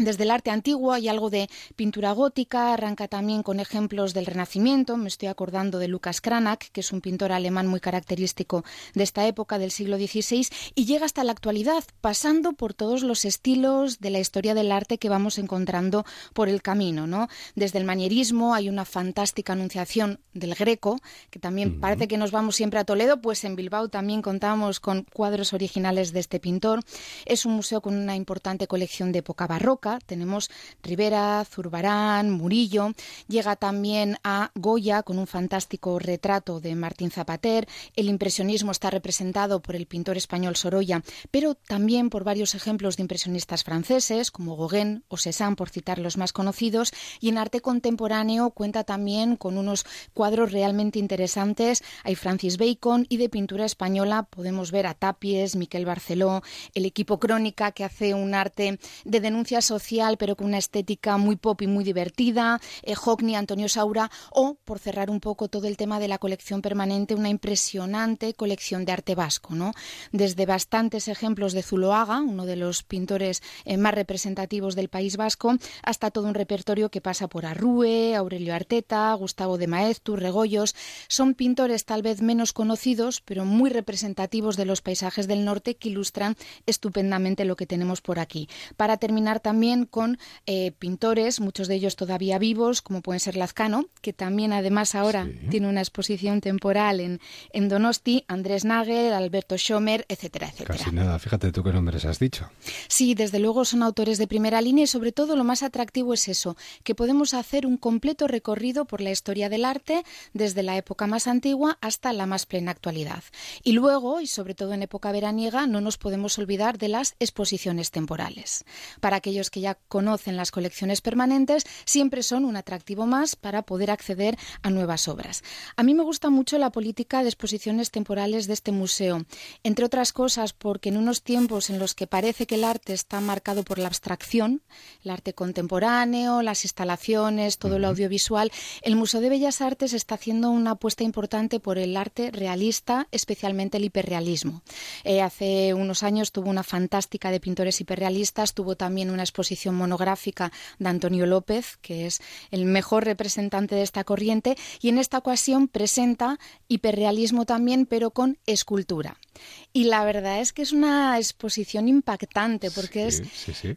desde el arte antiguo hay algo de pintura gótica, arranca también con ejemplos del Renacimiento. Me estoy acordando de Lucas Cranach, que es un pintor alemán muy característico de esta época del siglo XVI, y llega hasta la actualidad, pasando por todos los estilos de la historia del arte que vamos encontrando por el camino. ¿no? Desde el manierismo hay una fantástica anunciación del Greco, que también parece que nos vamos siempre a Toledo, pues en Bilbao también contamos con cuadros originales de este pintor. Es un museo con una importante colección de época barroca tenemos Rivera, Zurbarán, Murillo. Llega también a Goya con un fantástico retrato de Martín Zapater. El impresionismo está representado por el pintor español Sorolla, pero también por varios ejemplos de impresionistas franceses como Gauguin o Cézanne, por citar los más conocidos. Y en arte contemporáneo cuenta también con unos cuadros realmente interesantes. Hay Francis Bacon y de pintura española podemos ver a Tapies, Miquel Barceló, el equipo Crónica que hace un arte de denuncia social pero con una estética muy pop y muy divertida, eh, Hockney, Antonio Saura, o, por cerrar un poco todo el tema de la colección permanente, una impresionante colección de arte vasco, ¿no? Desde bastantes ejemplos de Zuloaga, uno de los pintores eh, más representativos del País Vasco, hasta todo un repertorio que pasa por Arrue, Aurelio Arteta, Gustavo de Maeztu, Regoyos. Son pintores tal vez menos conocidos, pero muy representativos de los paisajes del norte que ilustran estupendamente lo que tenemos por aquí. Para terminar también con eh, pintores, muchos de ellos todavía vivos, como pueden ser Lazcano, que también además ahora tiene una exposición temporal en, en Donosti, Andrés Nagel, Alberto Schomer, etcétera, etcétera. Casi nada, fíjate tú qué nombres has dicho. Sí, desde luego son autores de primera línea y sobre todo lo más atractivo es eso, que podemos hacer un completo recorrido por la historia del arte desde la época más antigua hasta la más plena actualidad. Y luego, y sobre todo en época veraniega, no nos podemos olvidar de las exposiciones temporales. Para aquellos que ya conocen las colecciones permanentes, siempre son un atractivo más para poder acceder a nuevas obras. A mí me gusta mucho la política de exposiciones temporales de este museo, entre otras cosas porque en unos tiempos en los que parece que el arte está marcado por la abstracción, el arte contemporáneo, las instalaciones, todo lo audiovisual, el Museo de Bellas Artes está haciendo una apuesta importante por el arte realista, especialmente el hiperrealismo. Eh, hace unos años tuvo una fantástica de pintores hiperrealistas, tuvo también una exposición monográfica de Antonio López, que es el mejor representante de esta corriente, y en esta ocasión presenta hiperrealismo también, pero con escultura. Y la verdad es que es una exposición impactante, porque es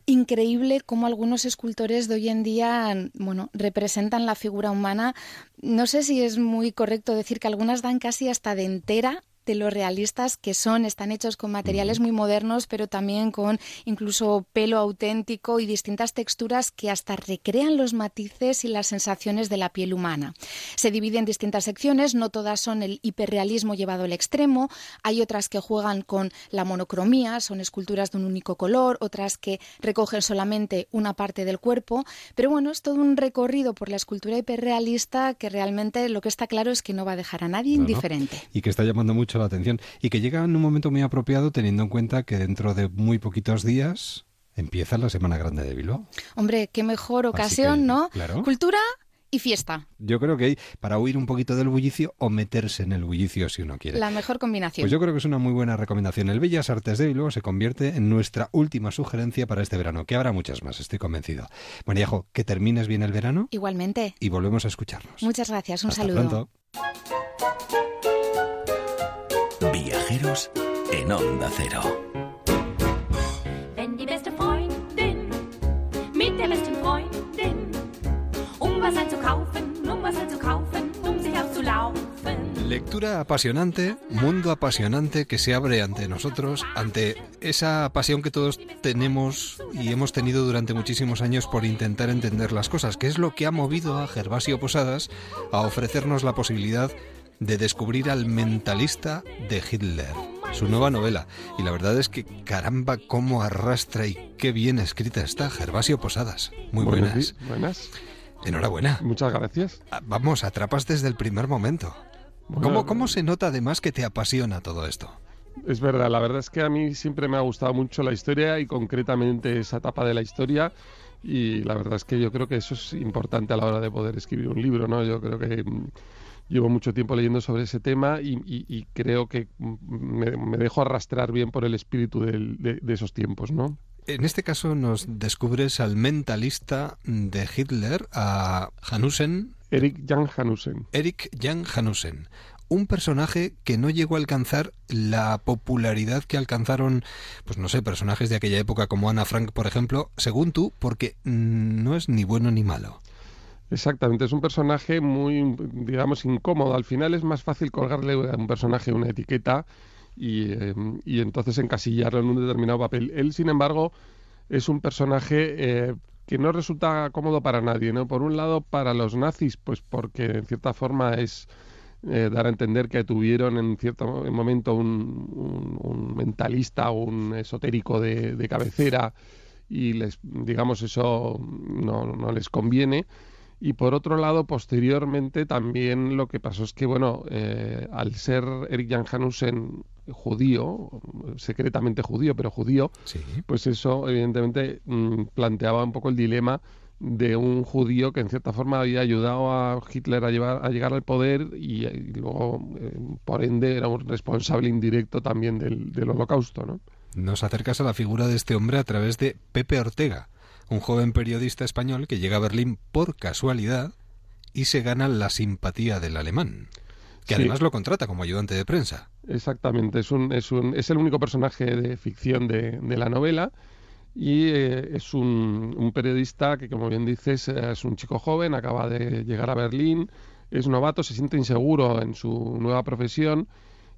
increíble cómo algunos escultores de hoy en día, bueno, representan la figura humana. No sé si es muy correcto decir que algunas dan casi hasta de entera de lo realistas que son. Están hechos con materiales muy modernos, pero también con incluso pelo auténtico y distintas texturas que hasta recrean los matices y las sensaciones de la piel humana. Se divide en distintas secciones, no todas son el hiperrealismo llevado al extremo, hay otras que juegan con la monocromía, son esculturas de un único color, otras que recogen solamente una parte del cuerpo, pero bueno, es todo un recorrido por la escultura hiperrealista que realmente lo que está claro es que no va a dejar a nadie indiferente. Y que está llamando mucho la atención y que llega en un momento muy apropiado teniendo en cuenta que dentro de muy poquitos días empieza la Semana Grande de Bilbao. Hombre, qué mejor ocasión, ¿no? Cultura y fiesta. Yo creo que hay para huir un poquito del bullicio o meterse en el bullicio si uno quiere. La mejor combinación. Pues yo creo que es una muy buena recomendación. El Bellas Artes de Bilbao se convierte en nuestra última sugerencia para este verano, que habrá muchas más, estoy convencido. Maríajo, que termines bien el verano. Igualmente. Y volvemos a escucharnos. Muchas gracias, un Hasta saludo. Pronto. Um sich auszulaufen. Lectura apasionante, mundo apasionante que se abre ante nosotros, ante esa pasión que todos tenemos y hemos tenido durante muchísimos años por intentar entender las cosas, que es lo que ha movido a Gervasio Posadas a ofrecernos la posibilidad de descubrir al mentalista de Hitler, su nueva novela. Y la verdad es que caramba, cómo arrastra y qué bien escrita está Gervasio Posadas. Muy Buenas buenas. Enhorabuena. Muchas gracias. Ah, Vamos, atrapas desde el primer momento. Bueno, ¿Cómo, ¿Cómo se nota además que te apasiona todo esto? Es verdad, la verdad es que a mí siempre me ha gustado mucho la historia y concretamente esa etapa de la historia y la verdad es que yo creo que eso es importante a la hora de poder escribir un libro, ¿no? Yo creo que mm, llevo mucho tiempo leyendo sobre ese tema y, creo que mm, me, dejo arrastrar bien por el espíritu de, esos tiempos, ¿no? En este caso nos descubres al mentalista de Hitler, a Hanussen. Eric Jan Hanussen. Eric Jan Hanussen un personaje que no llegó a alcanzar la popularidad que alcanzaron, pues no sé, personajes de aquella época como Ana Frank, por ejemplo, según tú, porque no es ni bueno ni malo. Exactamente, es un personaje muy, digamos, incómodo. Al final es más fácil colgarle a un personaje una etiqueta y, eh, y entonces encasillarlo en un determinado papel. Él, sin embargo, es un personaje eh, que no resulta cómodo para nadie, ¿no? Por un lado, para los nazis, pues porque en cierta forma es eh, dar a entender que tuvieron en cierto momento un, mentalista o un esotérico de, cabecera y les digamos eso no, no, les conviene y por otro lado posteriormente también lo que pasó es que bueno eh, al ser Eric Jan Hanussen judío secretamente judío pero judío pues eso evidentemente mm, planteaba un poco el dilema de un judío que en cierta forma había ayudado a Hitler a, llevar, a llegar al poder y, luego, eh, por ende, era un responsable indirecto también del, del holocausto. ¿no? Nos acercas a la figura de este hombre a través de Pepe Ortega, un joven periodista español que llega a Berlín por casualidad y se gana la simpatía del alemán que además lo contrata como ayudante de prensa. Exactamente, es, un, es, un, es el único personaje de ficción de, de la novela y eh, es un, periodista que, como bien dices, eh, es un chico joven, acaba de llegar a Berlín, es novato, se siente inseguro en su nueva profesión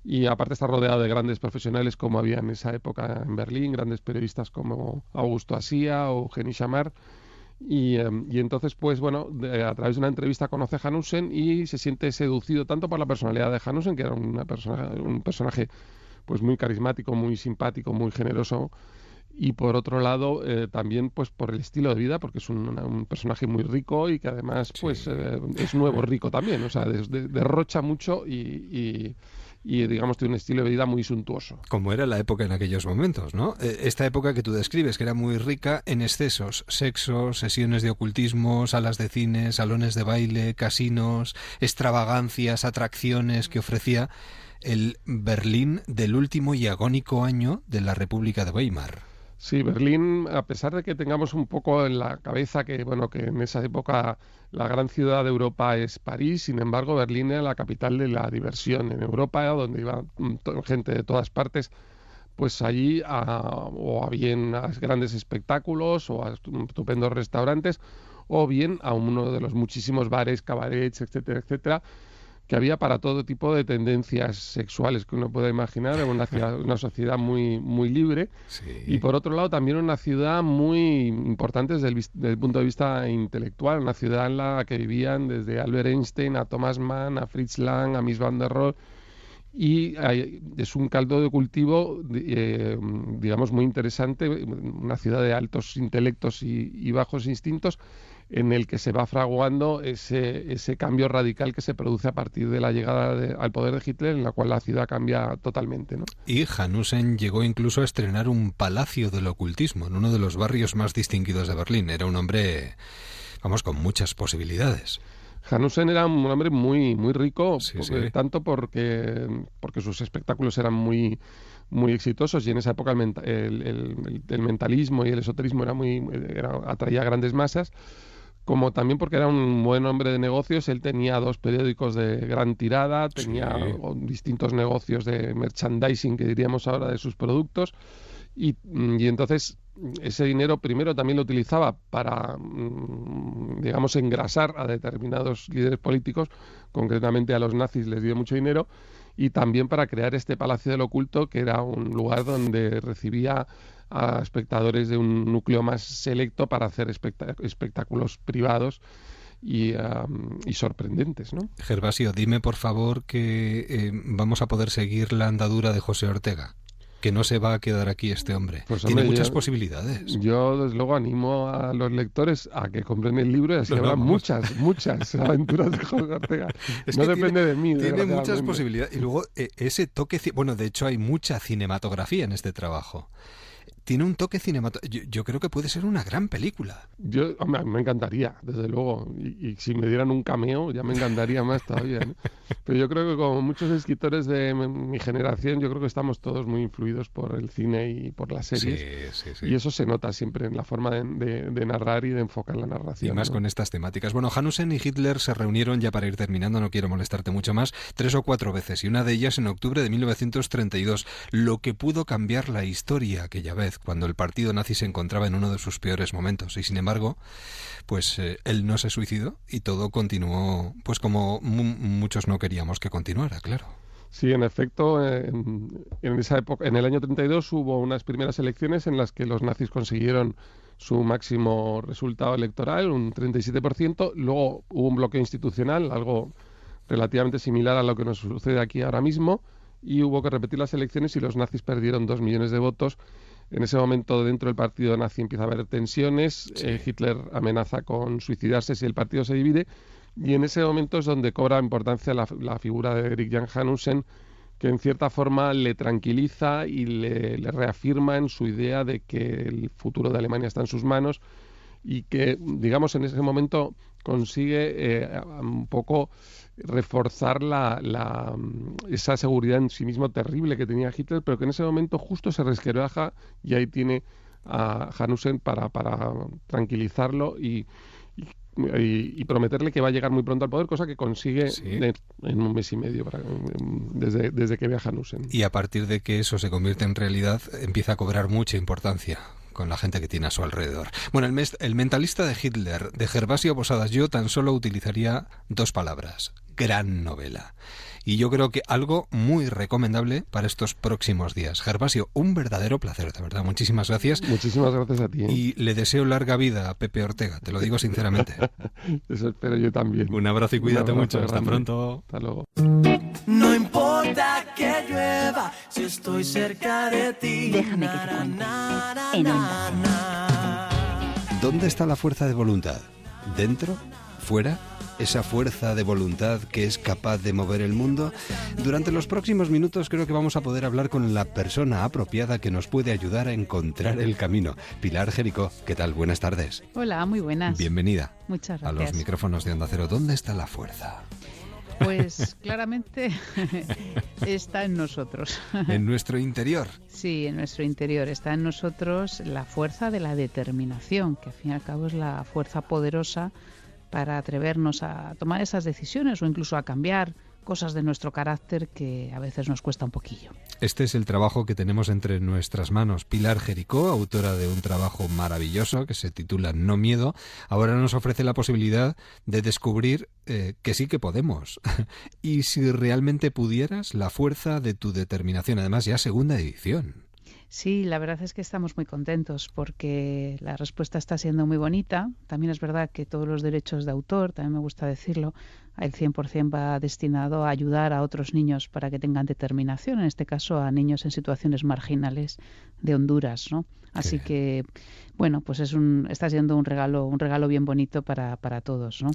y aparte está rodeado de grandes profesionales como había en esa época en Berlín, grandes periodistas como Augusto Asía o Jenny Chamar. Y, eh, y, entonces, pues bueno, a través de una entrevista conoce a Hanussen y se siente seducido tanto por la personalidad de Hanussen, que era una persona, un personaje pues muy carismático, muy simpático, muy generoso, y por otro lado eh, también pues por el estilo de vida porque es un, personaje muy rico y que además pues eh, es nuevo rico también o sea derrocha mucho y, y, digamos tiene un estilo de vida muy suntuoso como era la época en aquellos momentos no eh, esta época que tú describes que era muy rica en excesos sexo sesiones de ocultismo salas de cine salones de baile casinos extravagancias atracciones que ofrecía el Berlín del último y agónico año de la República de Weimar. Sí, Berlín, a pesar de que tengamos un poco en la cabeza que, bueno, que en esa época la gran ciudad de Europa es París, sin embargo, Berlín era la capital de la diversión. En Europa, donde iba gente de todas partes, pues allí a, o a bien a grandes espectáculos o a estupendos restaurantes, o bien a uno de los muchísimos bares, cabarets, etcétera, etcétera, que había para todo tipo de tendencias sexuales que uno pueda imaginar, una, una sociedad muy, muy libre. Y por otro lado, también una ciudad muy importante desde el, punto de vista intelectual, una ciudad en la que vivían desde Albert Einstein a Thomas Mann, a Fritz Lang, a Miss van der Rohe. Y es un caldo de cultivo, eh, digamos, muy interesante, una ciudad de altos intelectos y bajos instintos en el que se va fraguando ese, ese cambio radical que se produce a partir de la llegada al poder de Hitler, en la cual la ciudad cambia totalmente. ¿no? Y Hanussen llegó incluso a estrenar un palacio del ocultismo en uno de los barrios más distinguidos de Berlín. Era un hombre, vamos, con muchas posibilidades. Hanussen era un hombre muy, muy rico, tanto porque, porque sus espectáculos eran muy muy exitosos y en esa época el, el, mentalismo y el esoterismo era muy era, atraía grandes masas como también porque era un buen hombre de negocios, él tenía dos periódicos de gran tirada, tenía distintos negocios de merchandising, que diríamos ahora, de sus productos, y, mm, y, entonces ese dinero primero también lo utilizaba para, mm, digamos, engrasar a determinados líderes políticos, concretamente a los nazis les dio mucho dinero, y también para crear este Palacio del Oculto, que era un lugar donde recibía a espectadores de un núcleo más selecto para hacer espectáculos privados y, sorprendentes. ¿no? Gervasio, dime por favor que eh, vamos a poder seguir la andadura de José Ortega que no se va a quedar aquí este hombre. Pues, Tiene muchas posibilidades. Yo, desde luego, animo a los lectores a que compren el libro y así habrá muchas, muchas [laughs] aventuras de José Ortega. no depende de mí. Tiene muchas posibilidades. Y luego, eh, ese toque... Bueno, de hecho, hay mucha cinematografía en este trabajo tiene un toque cinematográfico. Yo, creo que puede ser una gran película. Yo me encantaría, desde luego. Y, si me dieran un cameo, ya me encantaría más todavía. Pero yo creo que como muchos escritores de mi generación, yo creo que estamos todos muy influidos por el cine y por las series. Y eso se nota siempre en la forma de, narrar y de enfocar la narración. Y más con estas temáticas. Bueno, Hanusen y Hitler se reunieron, ya para ir terminando, no quiero molestarte mucho más, tres o cuatro veces, y una de ellas en octubre de 1932, lo que pudo cambiar la historia aquella vez, cuando el partido nazi se encontraba en uno de sus peores momentos. Y sin embargo, pues eh, él no se suicidó y todo continuó, pues como muchos no queríamos que continuara, claro. Sí, en efecto, en, esa época, en el año 32 hubo unas primeras elecciones en las que los nazis consiguieron su máximo resultado electoral, un 37%. Luego hubo un bloqueo institucional, algo relativamente similar a lo que nos sucede aquí ahora mismo, y hubo que repetir las elecciones y los nazis perdieron dos millones de votos. En ese momento dentro del partido nazi empieza a haber tensiones, eh, Hitler amenaza con suicidarse si el partido se divide y en ese momento es donde cobra importancia la, figura de Eric Jan Hanussen, que en cierta forma le tranquiliza y le, reafirma en su idea de que el futuro de Alemania está en sus manos y que, digamos, en ese momento consigue eh, un poco reforzar la, esa seguridad en sí mismo terrible que tenía Hitler, pero que en ese momento justo se resquebraja y ahí tiene a Hanussen para, para tranquilizarlo y, y, prometerle que va a llegar muy pronto al poder, cosa que consigue en un mes y medio desde, desde que viaja Nusen. Y a partir de que eso se convierte en realidad, empieza a cobrar mucha importancia con la gente que tiene a su alrededor. Bueno, el, el mentalista de Hitler, de Gervasio Posadas, yo tan solo utilizaría dos palabras. Gran novela y yo creo que algo muy recomendable para estos próximos días. Gervasio, un verdadero placer, de verdad. Muchísimas gracias. Muchísimas gracias a ti. ¿eh? Y le deseo larga vida a Pepe Ortega, te lo digo sinceramente. [laughs] Eso espero yo también. Un abrazo y cuídate mucho. Hasta pronto. Hasta luego. No importa que llueva, si estoy cerca de ti. Déjame que te cuente. ¿Dónde está la fuerza de voluntad? ¿Dentro? ¿Fuera? Esa fuerza de voluntad que es capaz de mover el mundo? Durante los próximos minutos creo que vamos a poder hablar con la persona apropiada que nos puede ayudar a encontrar el camino. Pilar Jericó, ¿qué tal? Buenas tardes. Hola, muy buenas. Bienvenida. Muchas gracias. A los micrófonos de Onda Cero. ¿Dónde está la fuerza? Pues [laughs] claramente [laughs] está en nosotros. En nuestro interior. Sí, en nuestro interior. Está en nosotros la fuerza de la determinación, que al fin y al cabo es la fuerza poderosa para atrevernos a tomar esas decisiones o incluso a cambiar cosas de nuestro carácter que a veces nos cuesta un poquillo. Este es el trabajo que tenemos entre nuestras manos. Pilar Jericó, autora de un trabajo maravilloso que se titula No Miedo, ahora nos ofrece la posibilidad de descubrir eh, que sí que podemos. [laughs] y si realmente pudieras, la fuerza de tu determinación. Además, ya segunda edición. Sí, la verdad es que estamos muy contentos porque la respuesta está siendo muy bonita. También es verdad que todos los derechos de autor, también me gusta decirlo, el 100% va destinado a ayudar a otros niños para que tengan determinación, en este caso a niños en situaciones marginales de Honduras, ¿no? Así que, bueno, pues es un, está siendo un regalo, un regalo bien bonito para, para todos, ¿no?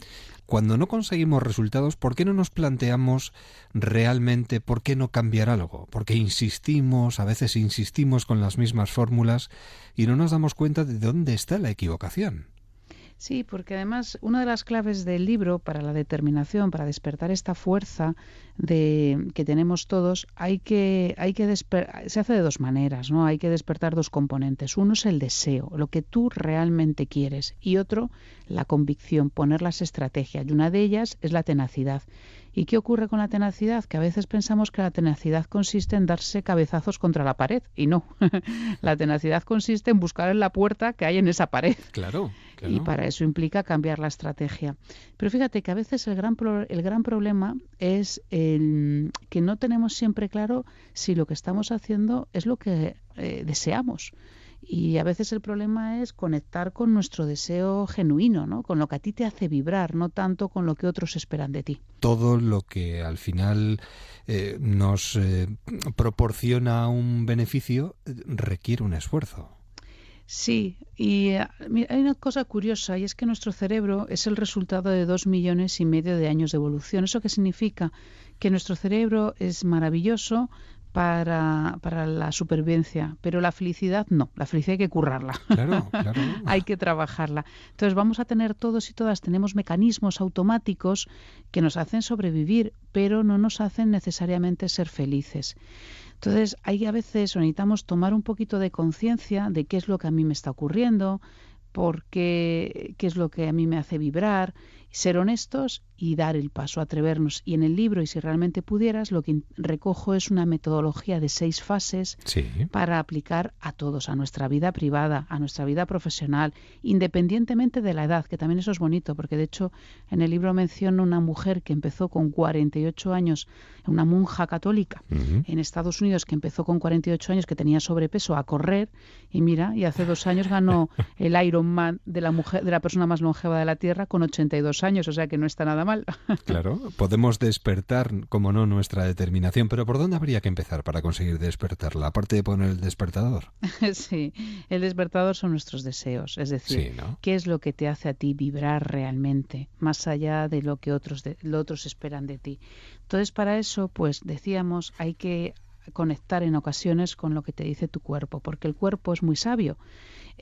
Cuando no conseguimos resultados, ¿por qué no nos planteamos realmente por qué no cambiar algo? Porque insistimos, a veces insistimos con las mismas fórmulas y no nos damos cuenta de dónde está la equivocación. Sí, porque además una de las claves del libro para la determinación, para despertar esta fuerza de que tenemos todos, hay que hay que se hace de dos maneras, ¿no? Hay que despertar dos componentes. Uno es el deseo, lo que tú realmente quieres, y otro la convicción, poner las estrategias. Y una de ellas es la tenacidad. ¿Y qué ocurre con la tenacidad? Que a veces pensamos que la tenacidad consiste en darse cabezazos contra la pared y no. [laughs] la tenacidad consiste en buscar en la puerta que hay en esa pared. Claro, Y para eso implica cambiar la estrategia. Pero fíjate que a veces el gran, el gran problema es el, que no tenemos siempre claro si lo que estamos haciendo es lo que eh, deseamos. Y a veces el problema es conectar con nuestro deseo genuino, ¿no? Con lo que a ti te hace vibrar, no tanto con lo que otros esperan de ti. Todo lo que al final eh, nos eh, proporciona un beneficio eh, requiere un esfuerzo. Sí, y hay una cosa curiosa y es que nuestro cerebro es el resultado de dos millones y medio de años de evolución. ¿Eso qué significa? Que nuestro cerebro es maravilloso, para, para la supervivencia, pero la felicidad no, la felicidad hay que currarla. Claro, [laughs] claro. hay que trabajarla. Entonces vamos a tener todos y todas, tenemos mecanismos automáticos que nos hacen sobrevivir, pero no nos hacen necesariamente ser felices. Entonces, hay a veces necesitamos tomar un poquito de conciencia de qué es lo que a mí me está ocurriendo, por qué, qué es lo que a mí me hace vibrar, ser honestos y dar el paso, atrevernos. Y en el libro, y si realmente pudieras, lo que recojo es una metodología de seis fases para aplicar a todos, a nuestra vida privada, a nuestra vida profesional, independientemente de la edad, que también eso es bonito, porque de hecho en el libro menciono una mujer que empezó con 48 años, una monja católica en Estados Unidos que empezó con 48 años, que tenía sobrepeso, a correr, y mira, y hace dos años ganó [laughs] el Ironman de la mujer, de la persona más longeva de la Tierra con 82 años, o sea que no está nada mal. [laughs] Claro, podemos despertar, como no, nuestra determinación, pero ¿por dónde habría que empezar para conseguir despertarla? Aparte de poner el despertador. [laughs] sí, el despertador son nuestros deseos, es decir, ¿qué es lo que te hace a ti vibrar realmente, más allá de lo que otros, de, lo otros esperan de ti? Entonces, para eso, pues decíamos, hay que conectar en ocasiones con lo que te dice tu cuerpo, porque el cuerpo es muy sabio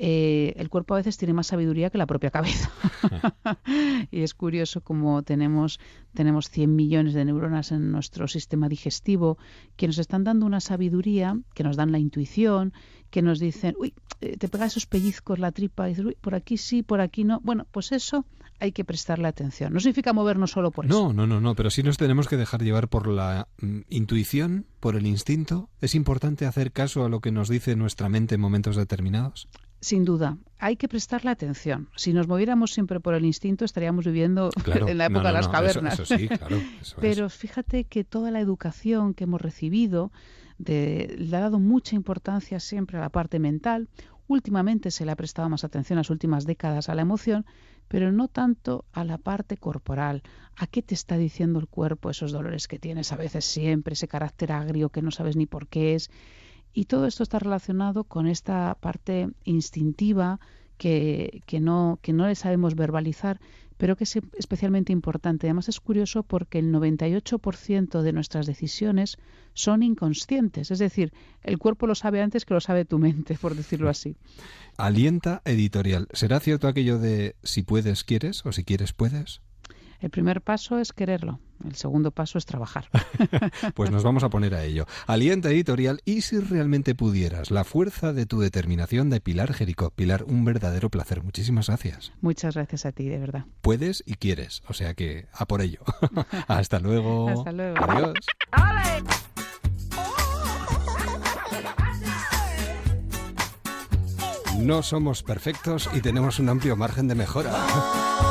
eh, el cuerpo a veces tiene más sabiduría que la propia cabeza. [laughs] y es curioso como tenemos, tenemos 100 millones de neuronas en nuestro sistema digestivo que nos están dando una sabiduría, que nos dan la intuición, que nos dicen, uy, eh, te pega esos pellizcos la tripa y dices, uy, por aquí sí, por aquí no. Bueno, pues eso hay que prestarle atención. No significa movernos solo por eso. No, no, no, no, pero sí nos tenemos que dejar llevar por la mm, intuición, por el instinto. ¿Es importante hacer caso a lo que nos dice nuestra mente en momentos determinados? Sin duda, hay que prestarle atención. Si nos moviéramos siempre por el instinto, estaríamos viviendo [laughs] en la época de las cavernas. [laughs] Pero fíjate que toda la educación que hemos recibido le ha dado mucha importancia siempre a la parte mental. Últimamente se le ha prestado más atención en las últimas décadas a la emoción, pero no tanto a la parte corporal. ¿A qué te está diciendo el cuerpo esos dolores que tienes a veces siempre, ese carácter agrio que no sabes ni por qué es? Y todo esto está relacionado con esta parte instintiva que, que, no, que no le sabemos verbalizar, pero que es especialmente importante. Además es curioso porque el 98% de nuestras decisiones son inconscientes, es decir, el cuerpo lo sabe antes que lo sabe tu mente, por decirlo así. Alienta editorial. ¿Será cierto aquello de si puedes, quieres o si quieres, puedes? El primer paso es quererlo, el segundo paso es trabajar. [laughs] pues nos vamos a poner a ello. Alienta editorial y si realmente pudieras, la fuerza de tu determinación de Pilar Jericó. Pilar, un verdadero placer. Muchísimas gracias. Muchas gracias a ti, de verdad. Puedes y quieres, o sea que a por ello. [laughs] Hasta luego. Hasta luego. Adiós. No somos perfectos y tenemos un amplio margen de mejora. [laughs]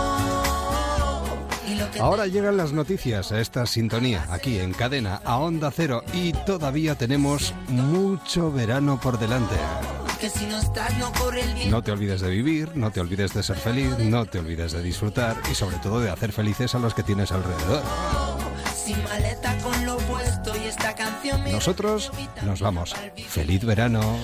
Ahora llegan las noticias a esta sintonía, aquí en cadena, a onda cero, y todavía tenemos mucho verano por delante. No te olvides de vivir, no te olvides de ser feliz, no te olvides de disfrutar y sobre todo de hacer felices a los que tienes alrededor. Nosotros nos vamos. Feliz verano.